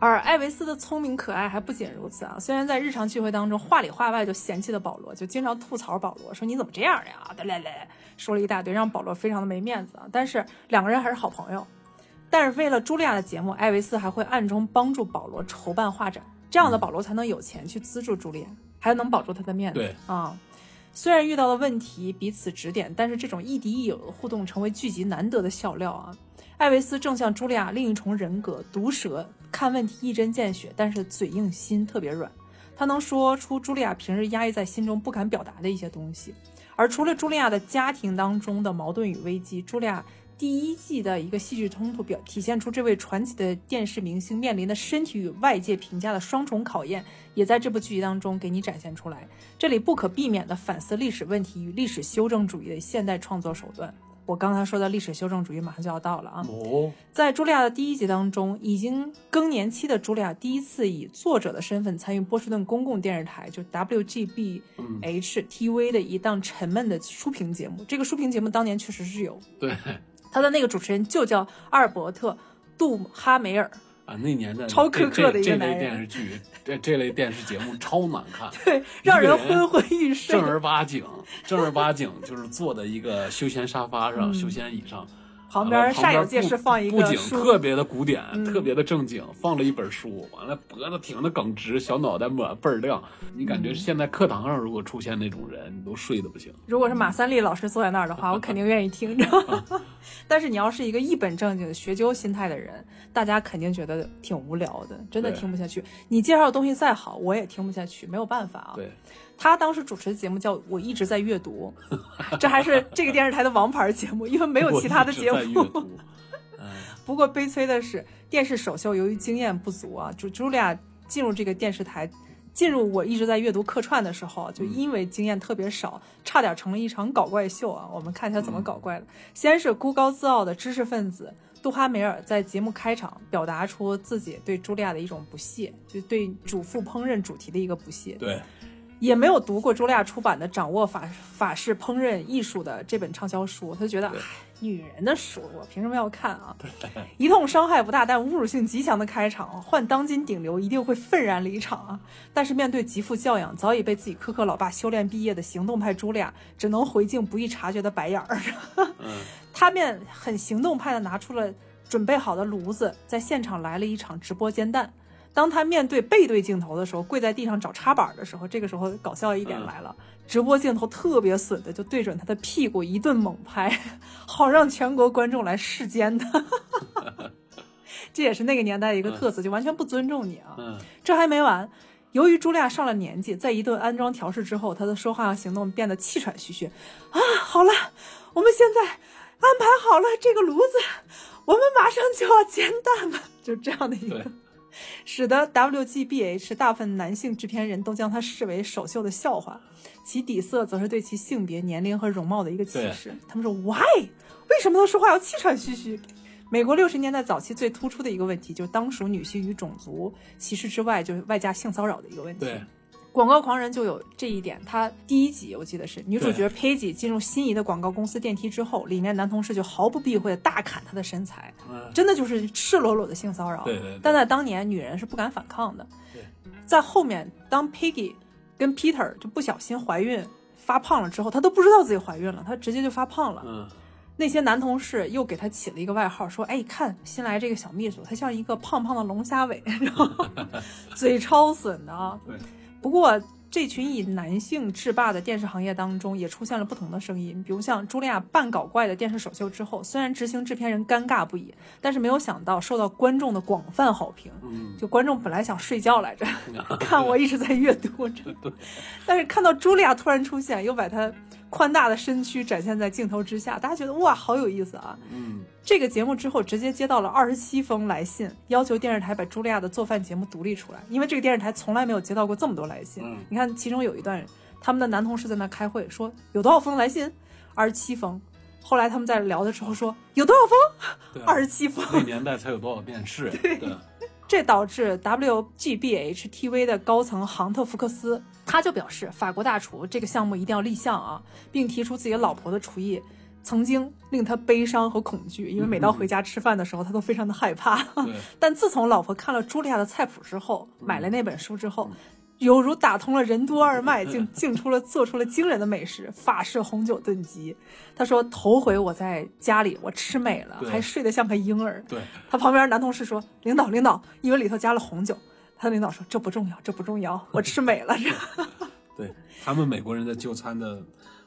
而艾维斯的聪明可爱还不仅如此啊，虽然在日常聚会当中话里话外就嫌弃的保罗，就经常吐槽保罗说你怎么这样呀？对嘞嘞，说了一大堆，让保罗非常的没面子啊。但是两个人还是好朋友。但是为了茱莉亚的节目，艾维斯还会暗中帮助保罗筹办画展，这样的保罗才能有钱去资助茱莉亚，还能保住他的面子。对啊，虽然遇到了问题彼此指点，但是这种亦敌亦友的互动成为剧集难得的笑料啊。艾维斯正像茱莉亚另一重人格，毒舌，看问题一针见血，但是嘴硬心特别软。他能说出茱莉亚平日压抑在心中不敢表达的一些东西。而除了茱莉亚的家庭当中的矛盾与危机，茱莉亚。第一季的一个戏剧冲突表体现出这位传奇的电视明星面临的身体与外界评价的双重考验，也在这部剧集当中给你展现出来。这里不可避免的反思历史问题与历史修正主义的现代创作手段。我刚才说的历史修正主义马上就要到了啊！哦，在茱莉亚的第一集当中，已经更年期的茱莉亚第一次以作者的身份参与波士顿公共电视台就 WGBH TV 的一档沉闷的书评节目。这个书评节目当年确实是有对他的那个主持人就叫阿尔伯特·杜哈梅尔，啊，那年代超苛刻的一个这这类电视剧，这这类电视节目超难看，*laughs* 对，让人昏昏欲睡正。儿八经，正儿八经就是坐在一个休闲沙发上、休闲椅上，嗯旁边煞有介事放一布景个书，特别的古典，嗯特别的正经，放了一本书，完了脖子挺的耿直，小脑袋抹倍儿亮，你感嗯觉现在课堂上如果出现那种人，你都睡得不行。如果是马三立老师坐在那儿的话，我肯定愿意听着。*laughs* *laughs* 但是你要是一个一本正经的学究心态的人，大家肯定觉得挺无聊的，真的听不下去。你介绍的东西再好，我也听不下去，没有办法啊。对，他当时主持的节目叫《我一直在阅读》，*laughs* 这还是这个电视台的王牌节目，因为没有其他的节目。*laughs* 不过悲催的是，电视首秀由于经验不足啊，就茱莉亚进入这个电视台，进入我一直在阅读客串的时候啊，就因为经验特别少，差点成了一场搞怪秀啊。我们看一下怎么搞怪的。先是孤高自傲的知识分子杜哈梅尔在节目开场表达出自己对茱莉亚的一种不屑，就对主妇烹饪主题的一个不屑。对，也没有读过茱莉亚出版的《掌握法法式烹饪艺术》的这本畅销书，他就觉得，哎，女人的书我凭什么要看啊？一通伤害不大但侮辱性极强的开场，换当今顶流一定会愤然离场啊！但是面对极富教养、早已被自己苛刻老爸修炼毕业的行动派茱莉亚，只能回敬不易察觉的白眼儿。嗯，*laughs* 他便很行动派的拿出了准备好的炉子，在现场来了一场直播煎蛋。当他面对背对镜头的时候，跪在地上找插板的时候，这个时候搞笑一点来了，直播镜头特别损的就对准他的屁股一顿猛拍，好让全国观众来视奸他。*laughs* 这也是那个年代的一个特色，就完全不尊重你啊。嗯，这还没完，由于茱莉亚上了年纪，在一顿安装调试之后，她的说话和行动变得气喘吁吁。啊，好了，我们现在安排好了这个炉子，我们马上就要煎蛋了，就这样的一个对，*laughs* 使得 WGBH 大部分男性制片人都将它视为首秀的笑话，其底色则是对其性别、年龄和容貌的一个歧视。他们说 Why？为什么都说话要气喘吁吁？美国六十年代早期最突出的一个问题，就是当属女性与种族歧视之外，就是外加性骚扰的一个问题。对，广告狂人就有这一点。他第一集我记得是女主角 pge 进入心仪的广告公司电梯之后，里面男同事就毫不避讳的大砍她的身材，嗯，真的就是赤裸裸的性骚扰。对对对但在当年，女人是不敢反抗的对。在后面，当 Peggy 跟 Peter 就不小心怀孕发胖了之后，她都不知道自己怀孕了，她直接就发胖了。嗯，那些男同事又给她起了一个外号，说：“哎，看新来这个小秘书，她像一个胖胖的龙虾尾，然后嘴超损的啊。”对，不过，这群以男性制霸的电视行业当中，也出现了不同的声音。比如像茱莉亚扮搞怪的电视首秀之后，虽然执行制片人尴尬不已，但是没有想到受到观众的广泛好评。嗯，就观众本来想睡觉来着，*laughs* 看我一直在阅读着，*laughs* 但是看到茱莉亚突然出现，又把她宽大的身躯展现在镜头之下，大家觉得哇，好有意思啊！嗯，这个节目之后，直接接到了二十七封来信，要求电视台把茱莉亚的做饭节目独立出来，因为这个电视台从来没有接到过这么多来信。嗯你看，其中有一段，他们的男同事在那开会，说有多少封来信？二十七封。后来他们在聊的时候说有多少封？二十七封。那年代才有多少电视？*laughs* 对，这导致 WGBH TV 的高层杭特福克斯他就表示，法国大厨这个项目一定要立项啊，并提出自己老婆的厨艺曾经令他悲伤和恐惧，因为每到回家吃饭的时候，他都非常的害怕。*laughs* 但自从老婆看了茱莉亚的菜谱之后，买了那本书之后，犹如打通了任督二脉，竟竟出了做出了惊人的美食——法式红酒炖鸡。他说：“头回我在家里，我吃美了，还睡得像个婴儿。”对，他旁边男同事说：“领导，领导，因为里头加了红酒。”他的领导说：“这不重要，这不重要，我吃美了。*laughs* ”这，对他们美国人的就餐的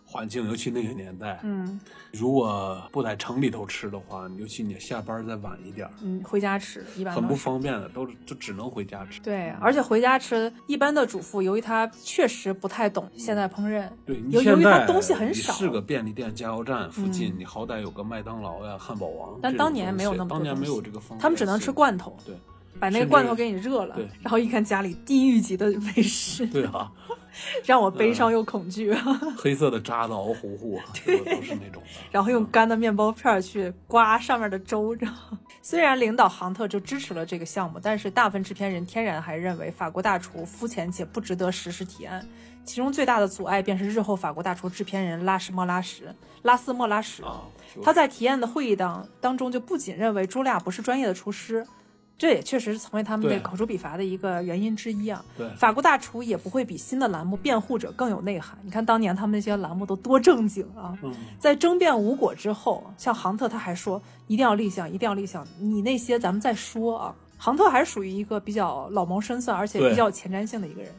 环境，尤其那个年代，嗯如果不在城里头吃的话，尤其你下班再晚一点儿，嗯，回家吃一般很不。方便的，都就只能回家吃。对，而且回家吃，一般的主妇由于她确实不太懂现代烹饪，对，你由由于它东西很少，是个便利店、加油站附近，你好歹有个麦当劳呀、汉堡王。但当年没有那么多当年没有这个方便，他们只能吃罐头，对把那个罐头给你热了，然后一看家里地狱级的美食，对啊，*laughs* 让我悲伤又恐惧。*laughs* 黑色的渣子熬糊糊，对吧都是那种的。然后用干的面包片儿去刮上面的粥。然后虽然领导杭特就支持了这个项目，但是大部分制片人天然还认为法国大厨肤浅且不值得实施提案。其中最大的阻碍便是日后法国大厨制片人拉什莫拉什拉斯莫拉什。他在提案的会议当当中就不仅认为朱莉亚不是专业的厨师，这也确实是成为他们对这口诛笔伐的一个原因之一啊。对法国大厨也不会比新的栏目《辩护者》更有内涵。你看当年他们那些栏目都多正经啊！嗯在争辩无果之后，像杭特他还说一定要立项，一定要立项，你那些咱们再说啊。杭特还是属于一个比较老谋深算，而且比较有前瞻性的一个人。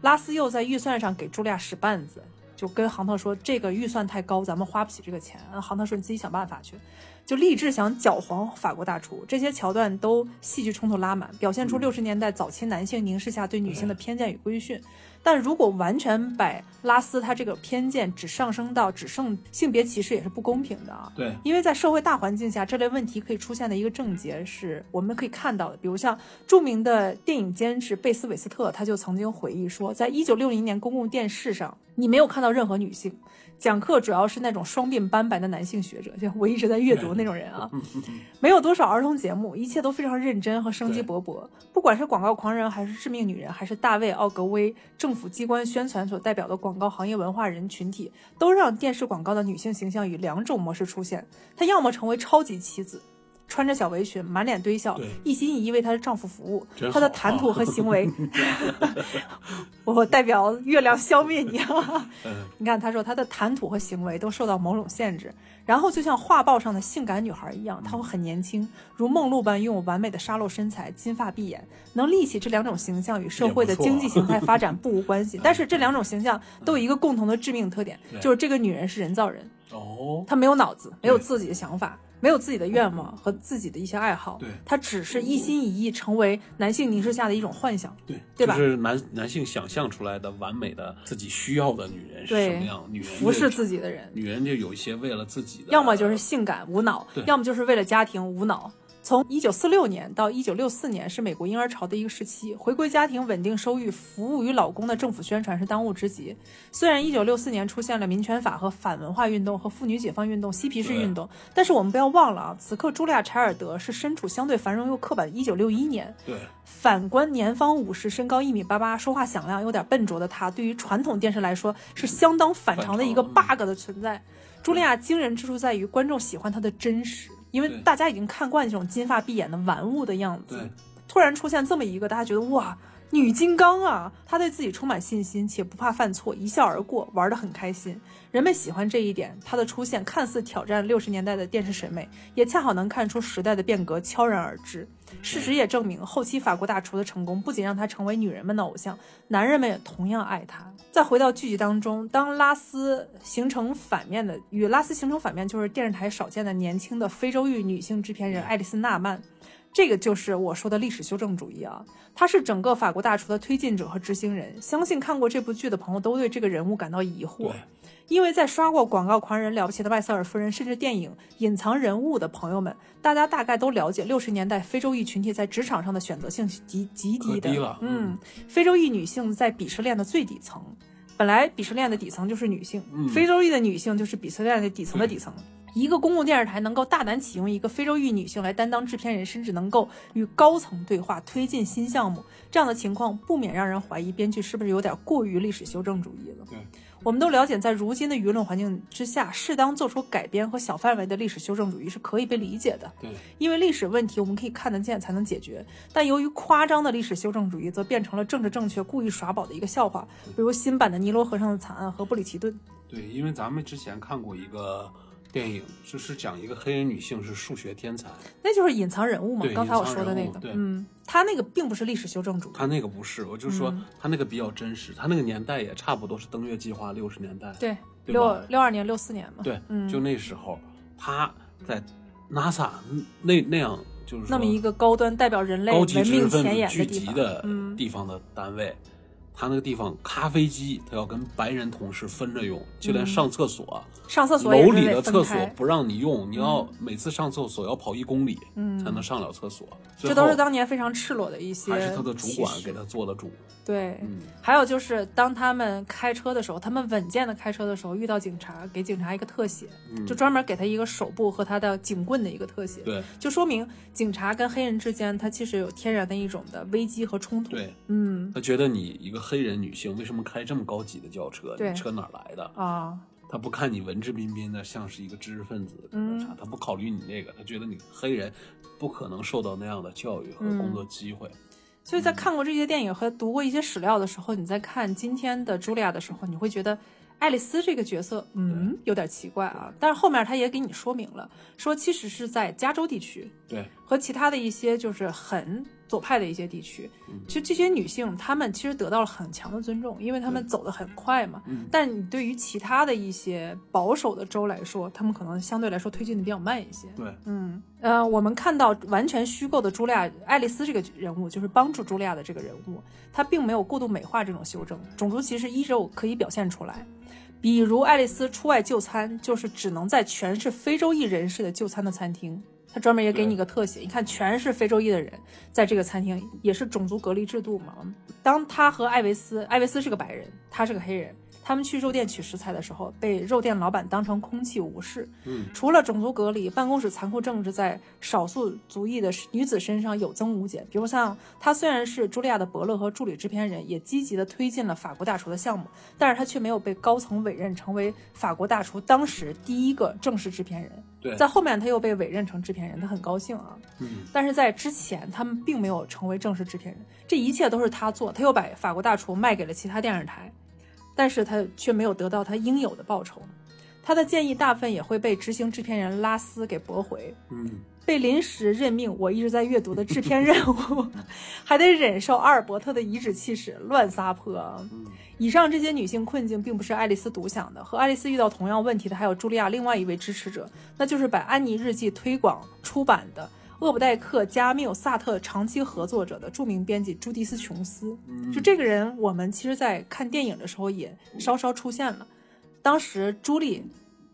拉斯又在预算上给茱莉亚使绊子，就跟杭特说这个预算太高，咱们花不起这个钱。杭特说你自己想办法去，就立志想搅黄法国大厨。这些桥段都戏剧冲突拉满，表现出六十年代早期男性凝视下对女性的偏见与规训。但如果完全把拉斯他这个偏见只上升到只剩性别歧视，也是不公平的啊。对因为在社会大环境下，这类问题可以出现的一个症结是我们可以看到的，比如像著名的电影监制贝斯韦斯特，他就曾经回忆说，在一九六零年公共电视上，你没有看到任何女性。讲课主要是那种双鬓斑白的男性学者，就我一直在阅读那种人啊，没有多少儿童节目，一切都非常认真和生机勃勃。不管是广告狂人，还是致命女人，还是大卫奥格威政府机关宣传所代表的广告行业文化人群体，都让电视广告的女性形象以两种模式出现：她要么成为超级妻子。穿着小围裙，满脸堆笑，一心一意为她的丈夫服务真。她的谈吐和行为，*laughs* 我代表月亮消灭你你看，她说她的谈吐和行为都受到某种限制，然后就像画报上的性感女孩一样，她会很年轻，如梦露般拥有完美的沙漏身材、金发碧眼，能立起这两种形象与社会的经济形态发展不无关系。*laughs* 但是这两种形象都有一个共同的致命特点，就是这个女人是人造人，哦，她没有脑子，没有自己的想法。没有自己的愿望和自己的一些爱好，对他只是一心一意成为男性凝视下的一种幻想。对，对吧就是男男性想象出来的完美的自己需要的女人是什么样？女人服侍自己的人，女人就有一些为了自己的，要么就是性感无脑，要么就是为了家庭无脑。从一九四六年到一九六四年是美国婴儿潮的一个时期，回归家庭、稳定收入、服务于老公的政府宣传是当务之急。虽然一九六四年出现了民权法和反文化运动和妇女解放运动、嬉皮士运动，但是我们不要忘了啊，此刻茱莉亚·柴尔德是身处相对繁荣又刻板的一九六一年，对反观年方五十、身高一米八八、说话响亮、有点笨拙的她，对于传统电视来说是相当反常的一个 bug 的存在。茱莉亚惊人之处在于观众喜欢她的真实，因为大家已经看惯这种金发碧眼的玩物的样子，突然出现这么一个，大家觉得哇。女金刚啊，她对自己充满信心，且不怕犯错，一笑而过，玩得很开心。人们喜欢这一点，她的出现看似挑战六十年代的电视审美，也恰好能看出时代的变革悄然而至。事实也证明，后期法国大厨的成功不仅让他成为女人们的偶像，男人们也同样爱他。再回到剧集当中，当拉斯形成反面的，与拉斯形成反面就是电视台少见的年轻的非洲裔女性制片人爱丽丝·纳曼。这个就是我说的历史修正主义啊，他是整个法国大厨的推进者和执行人。相信看过这部剧的朋友都对这个人物感到疑惑对，因为在刷过《广告狂人》《了不起的麦瑟尔夫人》甚至电影《隐藏人物》的朋友们，大家大概都了解六十年代非洲裔群体在职场上的选择性极极低的。低了嗯，非洲裔女性在鄙视链的最底层，本来鄙视链的底层就是女性，嗯非洲裔的女性就是鄙视链的底层的底层。一个公共电视台能够大胆启用一个非洲裔女性来担当制片人，甚至能够与高层对话、推进新项目，这样的情况不免让人怀疑编剧是不是有点过于历史修正主义了。对，我们都了解，在如今的舆论环境之下，适当做出改编和小范围的历史修正主义是可以被理解的。对，因为历史问题我们可以看得见才能解决，但由于夸张的历史修正主义，则变成了政治正确故意耍宝的一个笑话。比如新版的尼罗河上的惨案和布里奇顿。对，因为咱们之前看过一个电影，就是讲一个黑人女性是数学天才，那就是隐藏人物嘛对，刚才我说的那个，对。嗯，他那个并不是历史修正主义，他那个不是，我就说他那个比较真实，他那个年代也差不多是登月计划六十年代，对，六六二年、六四年嘛，对，嗯，就那时候他在 NASA 那那样就是那么一个高端代表人类文明前沿子聚地方，集的嗯，地方的单位，他那个地方咖啡机，他要跟白人同事分着用，就连上厕所，上厕所楼里的厕所，不让你用，你要每次上厕所要跑一公里嗯。才能上了厕所。最这都是当年非常赤裸的一些还是他的主管给他做的主，对，嗯，还有就是，当他们开车的时候，他们稳健的开车的时候，遇到警察，给警察一个特写，嗯。就专门给他一个手部和他的警棍的一个特写，对。就说明警察跟黑人之间，他其实有天然的一种的危机和冲突。对，嗯。他觉得你一个黑人女性为什么开这么高级的轿车？对你车哪儿来的？啊，他不看你文质彬彬的，像是一个知识分子，嗯他不考虑你那个，他觉得你黑人不可能受到那样的教育和嗯工作机会。所以在看过这些电影和读过一些史料的时候，你在看今天的茱莉亚的时候，你会觉得爱丽丝这个角色，嗯，有点奇怪啊。但是后面他也给你说明了，说其实是在加州地区，对，和其他的一些就是很左派的一些地区，其实这些女性她们其实得到了很强的尊重，因为她们走得很快嘛。嗯但你对于其他的一些保守的州来说，她们可能相对来说推进的比较慢一些。对，嗯，呃，我们看到完全虚构的茱莉亚爱丽丝这个人物，就是帮助茱莉亚的这个人物，她并没有过度美化这种修正，种族歧视依旧可以表现出来。比如爱丽丝出外就餐，就是只能在全是非洲裔人士的就餐的餐厅。他专门也给你个特写，你看全是非洲裔的人在这个餐厅，也是种族隔离制度嘛。当他和艾维斯，艾维斯是个白人，他是个黑人，他们去肉店取食材的时候，被肉店老板当成空气无视。嗯，除了种族隔离，办公室残酷政治在少数族裔的女子身上有增无减。比如像她虽然是茱莉亚的伯乐和助理制片人，也积极的推进了法国大厨的项目，但是她却没有被高层委任成为法国大厨当时第一个正式制片人。对，在后面他又被委任成制片人，他很高兴啊。嗯，但是在之前，他们并没有成为正式制片人，这一切都是他做。他又把法国大厨卖给了其他电视台，但是他却没有得到他应有的报酬。他的建议大部分也会被执行制片人拉斯给驳回。嗯，被临时任命，我一直在阅读的制片任务，*laughs* 还得忍受阿尔伯特的颐指气使、乱撒泼。嗯以上这些女性困境并不是爱丽丝独享的，和爱丽丝遇到同样问题的还有茱莉亚另外一位支持者，那就是把《安妮日记》推广出版的厄布代克·加缪·萨特长期合作者的著名编辑朱迪斯·琼斯。嗯就这个人，我们其实在看电影的时候也稍稍出现了。当时朱莉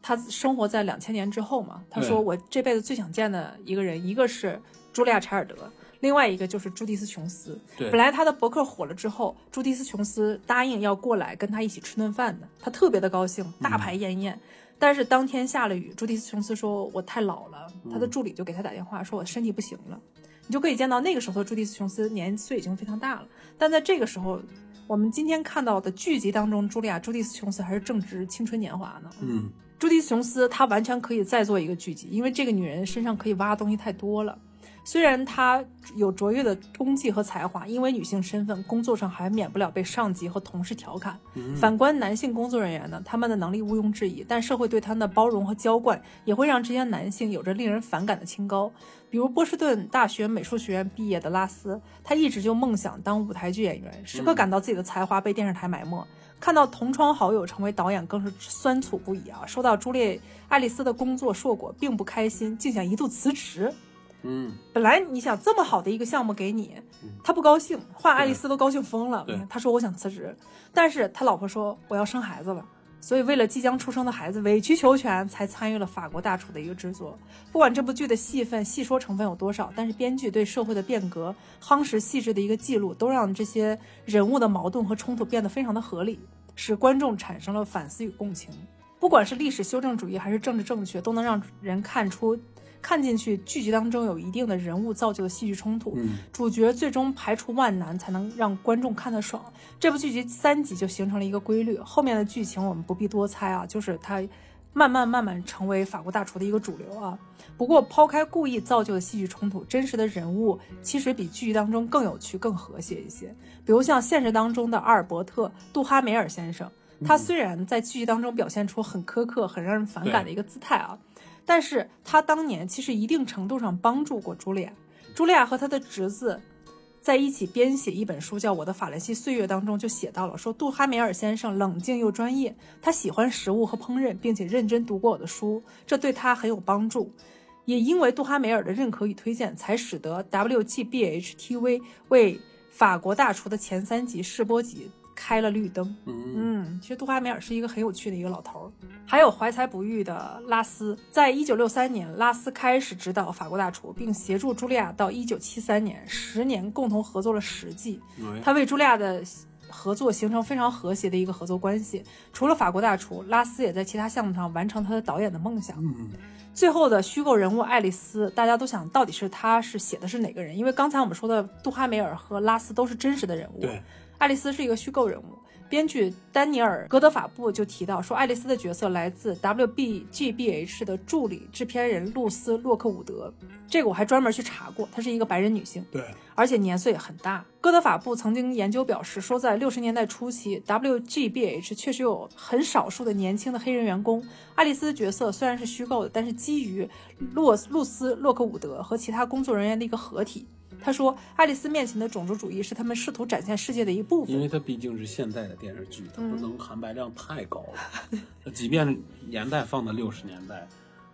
她生活在两千年之后嘛，她说我这辈子最想见的一个人，一个是茱莉亚·查尔德，另外一个就是朱迪斯·琼斯。对，本来他的博客火了之后，朱迪斯·琼斯答应要过来跟他一起吃顿饭的，他特别的高兴，大排宴宴。但是当天下了雨，朱迪斯·琼斯说：“我太老了。”他的助理就给他打电话说：“我身体不行了。”你就可以见到那个时候的朱迪斯·琼斯年岁已经非常大了，但在这个时候，我们今天看到的剧集当中，茱莉亚·朱迪斯·琼斯还是正值青春年华呢。嗯，朱迪斯·琼斯她完全可以再做一个剧集，因为这个女人身上可以挖的东西太多了。虽然她有卓越的功绩和才华，因为女性身份，工作上还免不了被上级和同事调侃。反观男性工作人员呢，他们的能力毋庸置疑，但社会对他们的包容和娇惯，也会让这些男性有着令人反感的清高。比如波士顿大学美术学院毕业的拉斯，他一直就梦想当舞台剧演员，时刻感到自己的才华被电视台埋没。看到同窗好友成为导演，更是酸楚不已啊！收到朱莉爱丽丝的工作硕果，并不开心，竟想一度辞职。嗯，本来你想这么好的一个项目给你，他不高兴，换爱丽丝都高兴疯了。他说我想辞职，但是他老婆说我要生孩子了，所以为了即将出生的孩子委曲求全，才参与了法国大厨的一个制作。不管这部剧的戏份、戏说成分有多少，但是编剧对社会的变革夯实细致的一个记录，都让这些人物的矛盾和冲突变得非常的合理，使观众产生了反思与共情。不管是历史修正主义还是政治正确，都能让人看出。看进去，剧集当中有一定的人物造就的戏剧冲突，嗯主角最终排除万难才能让观众看得爽。这部剧集三集就形成了一个规律，后面的剧情我们不必多猜啊，就是它慢慢慢慢成为法国大厨的一个主流啊。不过抛开故意造就的戏剧冲突，真实的人物其实比剧集当中更有趣、更和谐一些。比如像现实当中的阿尔伯特·杜哈梅尔先生，他虽然在剧集当中表现出很苛刻、很让人反感的一个姿态啊。但是他当年其实一定程度上帮助过茱莉亚。茱莉亚和他的侄子在一起编写一本书，叫《我的法兰西岁月》当中就写到了，说杜哈梅尔先生冷静又专业，他喜欢食物和烹饪，并且认真读过我的书，这对他很有帮助。也因为杜哈梅尔的认可与推荐，才使得 WGBH TV 为法国大厨的前三集试播集开了绿灯。嗯嗯，其实杜哈梅尔是一个很有趣的一个老头儿。还有怀才不遇的拉斯，在一九六三年，拉斯开始指导法国大厨，并协助茱莉亚到一九七三年，十年共同合作了十季。哎他为茱莉亚的合作形成非常和谐的一个合作关系。除了法国大厨，拉斯也在其他项目上完成他的导演的梦想。嗯最后的虚构人物爱丽丝，大家都想到底是他是写的是哪个人？因为刚才我们说的杜哈梅尔和拉斯都是真实的人物，对，爱丽丝是一个虚构人物。编剧丹尼尔·戈德法布就提到说，爱丽丝的角色来自 WBGBH 的助理制片人露丝·洛克伍德。这个我还专门去查过，她是一个白人女性，对，而且年岁也很大。戈德法布曾经研究表示说，在六十年代初期，WGBH 确实有很少数的年轻的黑人员工。爱丽丝的角色虽然是虚构的，但是基于洛露丝·洛克伍德和其他工作人员的一个合体。他说，爱丽丝面前的种族主义是他们试图展现世界的一部分因。为它毕竟是现代的电视剧，它不嗯能含白量太高了。即便年代放到六十年代，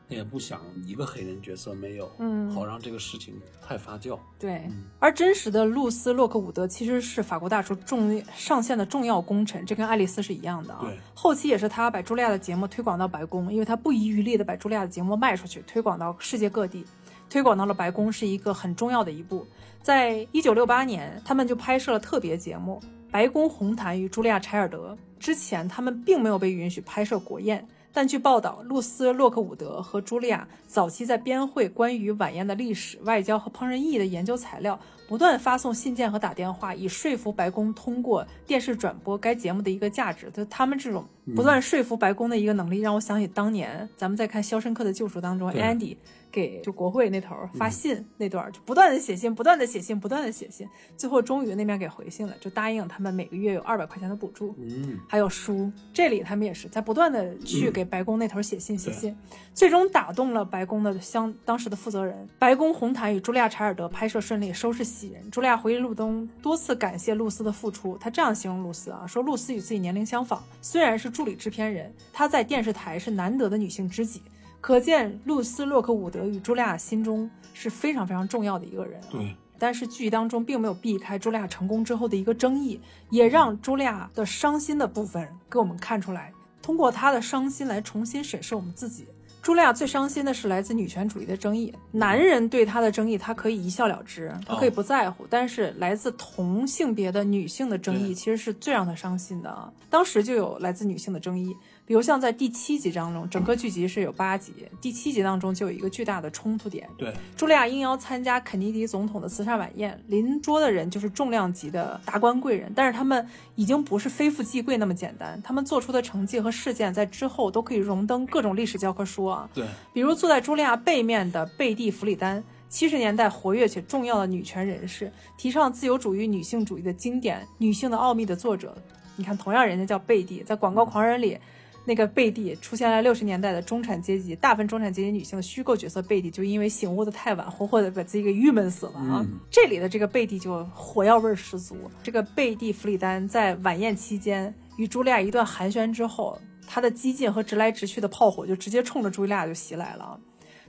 他也不想一个黑人角色没有，嗯好让这个事情太发酵。对，而真实的露丝·洛克伍德其实是法国大厨重上线的重要功臣，这跟爱丽丝是一样的啊对。后期也是他把茱莉亚的节目推广到白宫，因为他不遗余力的把茱莉亚的节目卖出去，推广到世界各地。推广到了白宫是一个很重要的一步。在一九六八年，他们就拍摄了特别节目《白宫红毯与茱莉亚·柴尔德》。之前他们并没有被允许拍摄国宴，但据报道，露丝·洛克伍德和茱莉亚早期在编绘关于晚宴的历史、外交和烹饪意义的研究材料，不断发送信件和打电话，以说服白宫通过电视转播该节目的一个价值。就他们这种不断说服白宫的一个能力，让我想起当年咱们在看《肖申克的救赎》当中对，Andy 给就国会那头儿发信那段儿，就不断的写信，不断的写信，不断的写信，最后终于那边给回信了，就答应他们每个月有二百块钱的补助。嗯，还有书，这里他们也是在不断的去给白宫那头写信写信，最终打动了白宫的相当时的负责人。白宫红毯与茱莉亚·查尔德拍摄顺利，收视喜人。茱莉亚回忆录中多次感谢露丝的付出，她这样形容露丝啊，说露丝与自己年龄相仿，虽然是助理制片人，她在电视台是难得的女性知己。可见露丝·洛克伍德与茱莉亚心中是非常非常重要的一个人。对，但是剧当中并没有避开茱莉亚成功之后的一个争议，也让茱莉亚的伤心的部分给我们看出来，通过她的伤心来重新审视我们自己。茱莉亚最伤心的是来自女权主义的争议，男人对她的争议，她可以一笑了之，她可以不在乎，但是来自同性别的女性的争议，其实是最让她伤心的啊。当时就有来自女性的争议，比如像在第七集当中，整个剧集是有八集，第七集当中就有一个巨大的冲突点，对，茱莉亚应邀参加肯尼迪总统的慈善晚宴，邻桌的人就是重量级的达官贵人，但是他们已经不是非富即贵那么简单，他们做出的成绩和事件在之后都可以荣登各种历史教科书啊。对，比如坐在茱莉亚背面的贝蒂·弗里丹，七十年代活跃且重要的女权人士，提倡自由主义、女性主义的经典《女性的奥秘》的作者。你看，同样人家叫贝蒂，在《广告狂人》里。那个贝蒂出现了六十年代的中产阶级，大部分中产阶级女性的虚构角色贝蒂，就因为醒悟的太晚，活活的把自己给郁闷死了啊！嗯这里的这个贝蒂就火药味儿十足。这个贝蒂·弗里丹在晚宴期间与茱莉亚一段寒暄之后，她的激进和直来直去的炮火就直接冲着茱莉亚就袭来了。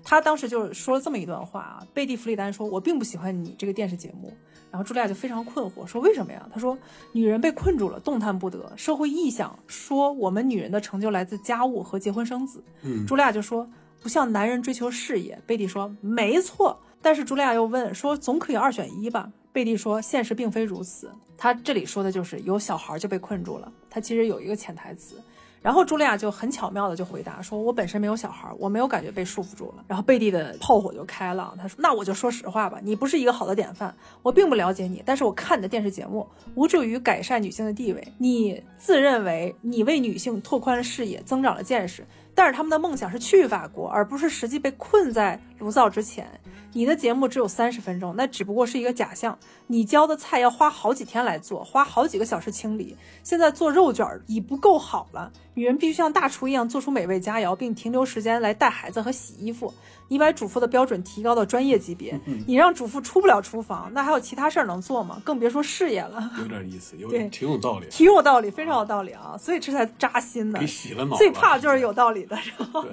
她当时就说了这么一段话啊，贝蒂·弗里丹说：“我并不喜欢你这个电视节目。”然后茱莉亚就非常困惑，说：“为什么呀？”她说：“女人被困住了，动弹不得。社会臆想说我们女人的成就来自家务和结婚生子。”嗯，茱莉亚就说：“不像男人追求事业。”贝蒂说：“没错。”但是茱莉亚又问说：“总可以二选一吧？”贝蒂说：“现实并非如此。”她这里说的就是有小孩就被困住了。他其实有一个潜台词。然后茱莉亚就很巧妙的就回答说：“我本身没有小孩，我没有感觉被束缚住了。”然后贝蒂的炮火就开了，她说：“那我就说实话吧，你不是一个好的典范，我并不了解你，但是我看你的电视节目，无助于改善女性的地位。你自认为你为女性拓宽了视野，增长了见识，但是他们的梦想是去法国，而不是实际被困在炉灶之前。你的节目只有三十分钟，那只不过是一个假象。你教的菜要花好几天来做，花好几个小时清理。现在做肉卷已不够好了，女人必须像大厨一样做出美味佳肴，并停留时间来带孩子和洗衣服。你把主妇的标准提高到专业级别，你让主妇出不了厨房，那还有其他事儿能做吗？更别说事业了。有点意思，有对挺有道理，挺有道理，非常有道理啊！所以这才扎心呢给。洗了脑了。最怕就是有道理的。然后，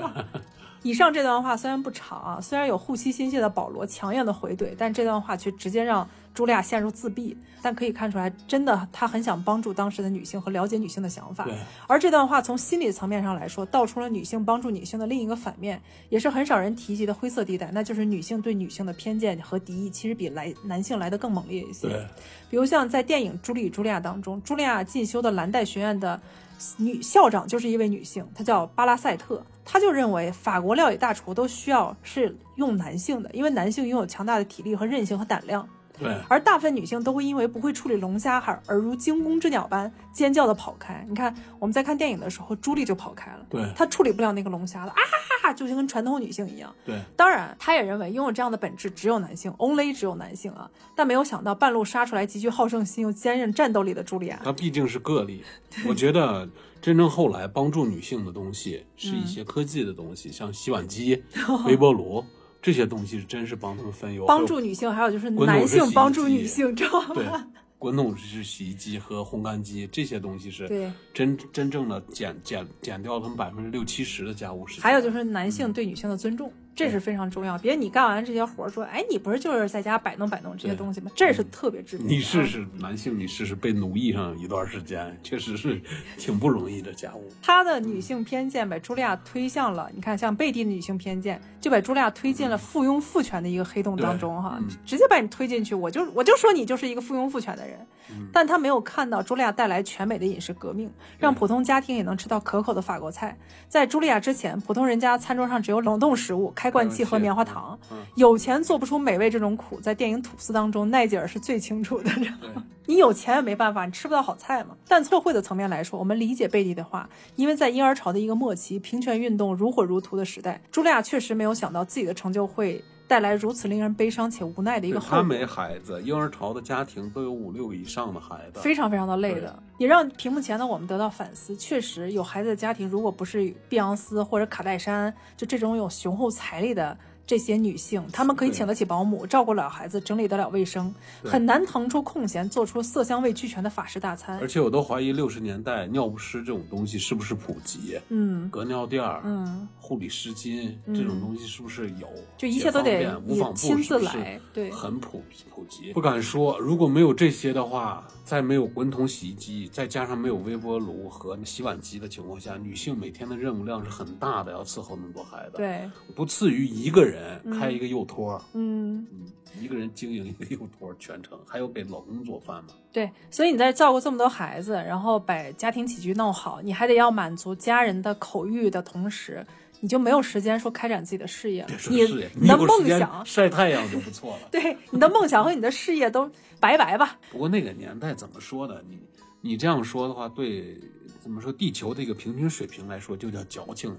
以上这段话虽然不长啊，虽然有护妻心切的保罗强硬的回怼，但这段话却直接让茱莉亚陷入自闭。但可以看出来，真的他很想帮助当时的女性和了解女性的想法对。而这段话从心理层面上来说，道出了女性帮助女性的另一个反面，也是很少人提及的灰色地带，那就是女性对女性的偏见和敌意，其实比来男性来的更猛烈一些。对，比如像在电影《朱莉与茱莉亚》当中，茱莉亚进修的蓝带学院的女校长就是一位女性，她叫巴拉塞特。她就认为法国料理大厨都需要是用男性的，因为男性拥有强大的体力和韧性和胆量，对，而大部分女性都会因为不会处理龙虾而而如惊弓之鸟般尖叫的跑开。你看我们在看电影的时候，朱莉就跑开了，对她处理不了那个龙虾了啊哈哈，就跟传统女性一样。对，当然，他也认为拥有这样的本质只有男性，only 只有男性啊。但没有想到，半路杀出来极具好胜心又坚韧战斗力的朱莉亚。她毕竟是个例。我觉得真正后来帮助女性的东西，是一些科技的东西，像洗碗机、微波炉这些东西，是真是帮他们分忧，帮助女性，还有就是男性帮助女性，知道吗？对。滚筒式洗衣机和烘干机这些东西是对真真正的减减减掉他们百分之六七十的家务事。还有就是男性对女性的尊重，这是非常重要。别你干完这些活儿说，哎，你不是就是在家摆弄摆弄这些东西吗？这是特别致命的。你试啊试，男性你试试被奴役上一段时间，确实是 *laughs* 挺不容易的家务。他的女性偏见把茱莉亚推向了，你看像贝蒂的女性偏见，就把茱莉亚推进了附庸父权的一个黑洞当中哈，嗯直接把你推进去，我就我就说你就是一个附庸父权的人，嗯但他没有看到茱莉亚带来全美的饮食革命，让普通家庭也能吃到可口的法国菜。在茱莉亚之前，普通人家餐桌上只有冷冻食物、开罐器和棉花糖，嗯有钱做不出美味这种苦，在电影《吐司》当中，奈吉尔是最清楚的。你有钱也没办法，你吃不到好菜嘛。但测绘的层面来说，我们理解贝蒂的话，因为在婴儿潮的一个末期，平权运动如火如荼的时代，茱莉亚确实没有想到自己的成就会带来如此令人悲伤且无奈的一个后果。他没孩子，婴儿潮的家庭都有五六个以上的孩子，非常非常的累的，也让屏幕前的我们得到反思。确实，有孩子的家庭，如果不是碧昂斯或者卡戴珊，就这种有雄厚财力的这些女性，她们可以请得起保姆，照顾了孩子，整理得了卫生，很难腾出空闲做出色香味俱全的法式大餐而。且我都怀疑六十年代尿不湿这种东西是不是普及，嗯隔尿垫儿、嗯，护理湿巾嗯这种东西是不是有？就一切都得无你纺布亲自来对很普普及。不敢说，如果没有这些的话，在没有滚筒洗衣机，再加上没有微波炉和洗碗机的情况下，女性每天的任务量是很大的，要伺候那么多孩子，，对，不次于一个人开一个幼托，嗯。嗯，一个人经营一个幼托全程，还有给老公做饭嘛。对，所以你在照顾这么多孩子，然后把家庭起居弄好，你还得要满足家人的口欲的同时，你就没有时间说开展自己的事业了你你的梦想，晒太阳就不错了。*laughs* 对你的梦想和你的事业都拜拜吧。不过那个年代怎么说呢？你你这样说的话，对怎么说地球的一个平均水平来说，就叫矫情了。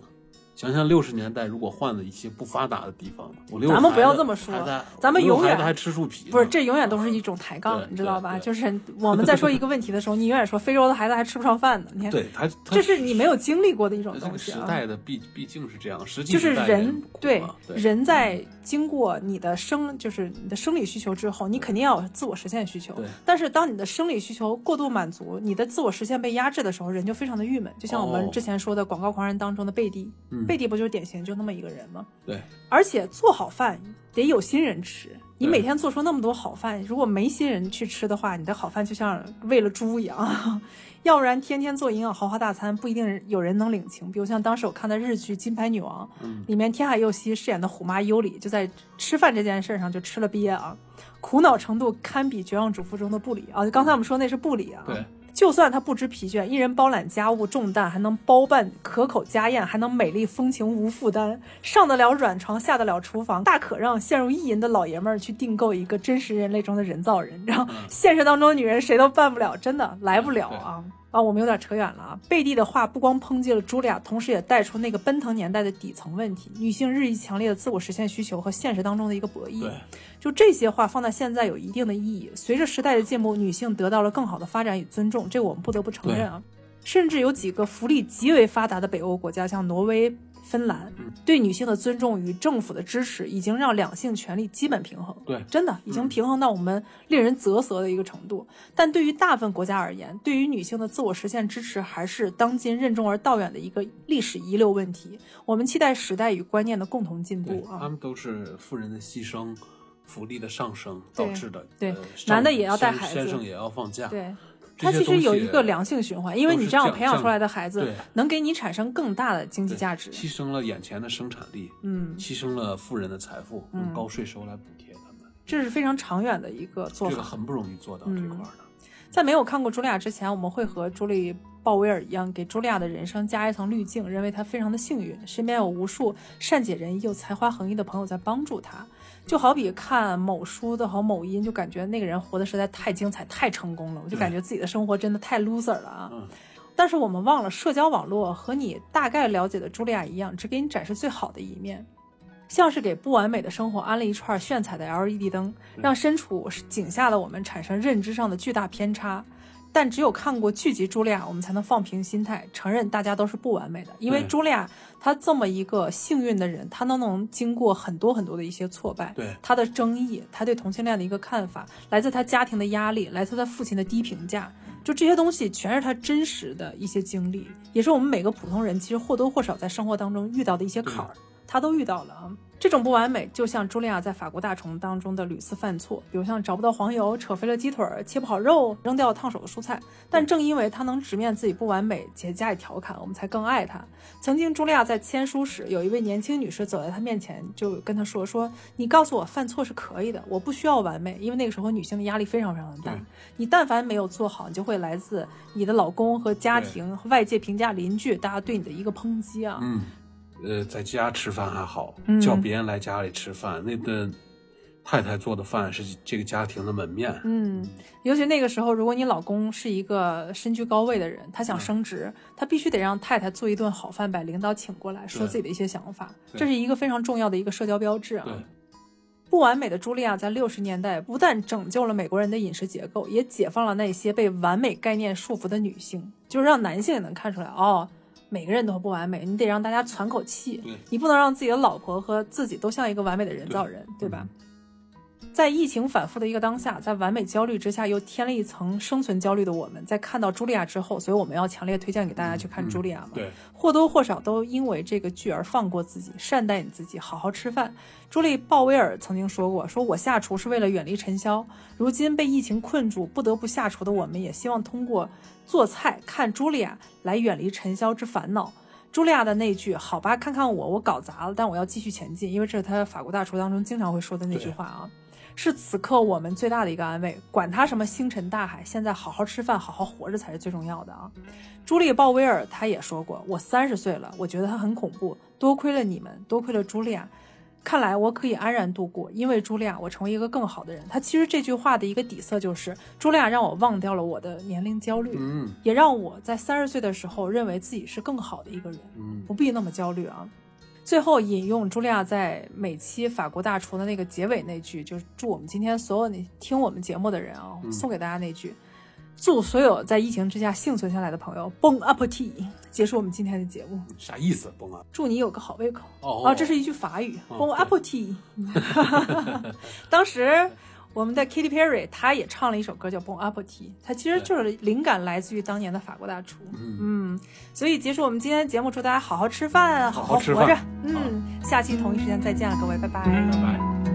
想想六十年代，如果换了一些不发达的地方，我六咱们不要这么说咱们永远还吃树皮，不是，这永远都是一种抬杠，你知道吧？就是我们在说一个问题的时候，你永远说非洲的孩子还吃不上饭呢。你看，对他，这是你没有经历过的一种东西时。代的毕毕竟是这样，实际就是人对人在经过你的生就是你的生理需求之后，你肯定要有自我实现需求。但是当你的生理需求过度满足，你的自我实现被压制的时候，人就非常的郁闷。就像我们哦之前说的广告狂人当中的贝蒂，嗯贝蒂不就是典型就那么一个人吗？对而且做好饭得有新人吃。你每天做出那么多好饭，如果没新人去吃的话，你的好饭就像喂了猪一样。*laughs* 要不然天天做营养豪华大餐，不一定有人能领情。比如像当时我看的日剧《金牌女王》，嗯里面天海佑希饰演的虎妈优里，就在吃饭这件事上就吃了瘪啊，苦恼程度堪比《绝望主妇》中的布里啊。刚才我们说那是布里啊。对，就算她不知疲倦，一人包揽家务重担，还能包办可口家宴，还能美丽风情无负担，上得了软床，下得了厨房，大可让陷入意淫的老爷们儿去订购一个真实人类中的人造人。然后现实当中的女人谁都办不了，真的来不了啊。啊，我们有点扯远了啊！贝蒂的话不光抨击了茱莉亚，同时也带出那个奔腾年代的底层问题：女性日益强烈的自我实现需求和现实当中的一个博弈。对，就这些话放在现在有一定的意义。随着时代的进步，女性得到了更好的发展与尊重，这个我们不得不承认啊。甚至有几个福利极为发达的北欧国家，像挪威。芬兰对女性的尊重与政府的支持，已经让两性权利基本平衡。对，真的已经平衡到我们令人啧舌的一个程度。但对于大部分国家而言，对于女性的自我实现支持，还是当今任重而道远的一个历史遗留问题。我们期待时代与观念的共同进步啊！他们都是富人的牺牲，福利的上升导致的。对，男的也要带孩子，先生也要放假。对。它其实有一个良性循环，因为你这样培养出来的孩子，能给你产生更大的经济价值。牺牲了眼前的生产力，嗯，牺牲了富人的财富，用高税收来补贴他们。这是非常长远的一个做法，这个很不容易做到这块的。在没有看过茱莉亚之前，我们会和茱莉鲍威尔一样，给茱莉亚的人生加一层滤镜，认为她非常的幸运，身边有无数善解人意又才华横溢的朋友在帮助她。就好比看某书的和某音，就感觉那个人活得实在太精彩、太成功了，我就感觉自己的生活真的太 loser 了啊！但是我们忘了，社交网络和你大概了解的茱莉亚一样，只给你展示最好的一面，像是给不完美的生活安了一串炫彩的 LED 灯，让身处井下的我们产生认知上的巨大偏差。但只有看过剧集《茱莉亚》，我们才能放平心态，承认大家都是不完美的。因为茱莉亚她这么一个幸运的人，她都能经过很多很多的一些挫败，对她的争议，她对同性恋的一个看法，来自她家庭的压力，来自她父亲的低评价，就这些东西全是她真实的一些经历，也是我们每个普通人其实或多或少在生活当中遇到的一些坎儿，她都遇到了啊。这种不完美，就像茱莉亚在法国大虫当中的屡次犯错，比如像找不到黄油、扯飞了鸡腿、切不好肉、扔掉烫手的蔬菜。但正因为她能直面自己不完美且加以调侃，我们才更爱她。曾经，茱莉亚在签书时，有一位年轻女士走在她面前，就跟她说：“说你告诉我犯错是可以的，我不需要完美，因为那个时候女性的压力非常非常的大。你但凡没有做好，你就会来自你的老公和家庭、外界评价、邻居大家对你的一个抨击啊。”嗯。呃，在家吃饭还好，叫别人来家里吃饭，那顿太太做的饭是这个家庭的门面。嗯，尤其那个时候，如果你老公是一个身居高位的人，他想升职，他必须得让太太做一顿好饭，把领导请过来，说自己的一些想法，这是一个非常重要的一个社交标志啊。不完美的茱莉亚在六十年代不但拯救了美国人的饮食结构，也解放了那些被完美概念束缚的女性，就是让男性也能看出来哦。每个人都不完美，你得让大家喘口气。你不能让自己的老婆和自己都像一个完美的人造人，对吧？在疫情反复的一个当下，在完美焦虑之下又添了一层生存焦虑的我们，在看到茱莉亚之后，所以我们要强烈推荐给大家去看茱莉亚嘛。对，或多或少都因为这个剧而放过自己，善待你自己，好好吃饭。朱莉·鲍威尔曾经说过：“说我下厨是为了远离尘嚣。如今被疫情困住，不得不下厨的我们，也希望通过做菜看茱莉亚来远离尘嚣之烦恼。”茱莉亚的那句“好吧，看看我，我搞砸了，但我要继续前进”，因为这是他法国大厨当中经常会说的那句话啊。是此刻我们最大的一个安慰，管他什么星辰大海，现在好好吃饭，好好活着才是最重要的啊！朱莉·鲍威尔她也说过，我三十岁了，我觉得她很恐怖，多亏了你们，多亏了茱莉亚，看来我可以安然度过，因为茱莉亚，我成为一个更好的人。他其实这句话的一个底色就是，茱莉亚让我忘掉了我的年龄焦虑，嗯，也让我在三十岁的时候认为自己是更好的一个人，嗯，不必那么焦虑啊。最后引用茱莉亚在每期法国大厨的那个结尾那句，就是祝我们今天所有你听我们节目的人啊，送给大家那句，祝所有在疫情之下幸存下来的朋友 bon appetit，结束我们今天的节目。啥意思？bon 啊？祝你有个好胃口。哦，这是一句法语，bon appetit。*laughs* 当时。我们的 Katy Perry，她也唱了一首歌叫《Bon Appetit》，她其实就是灵感来自于当年的法国大厨。嗯，所以结束我们今天的节目，祝大家好好吃饭，好好活着。嗯，下期同一时间再见了，各位，拜拜。拜拜。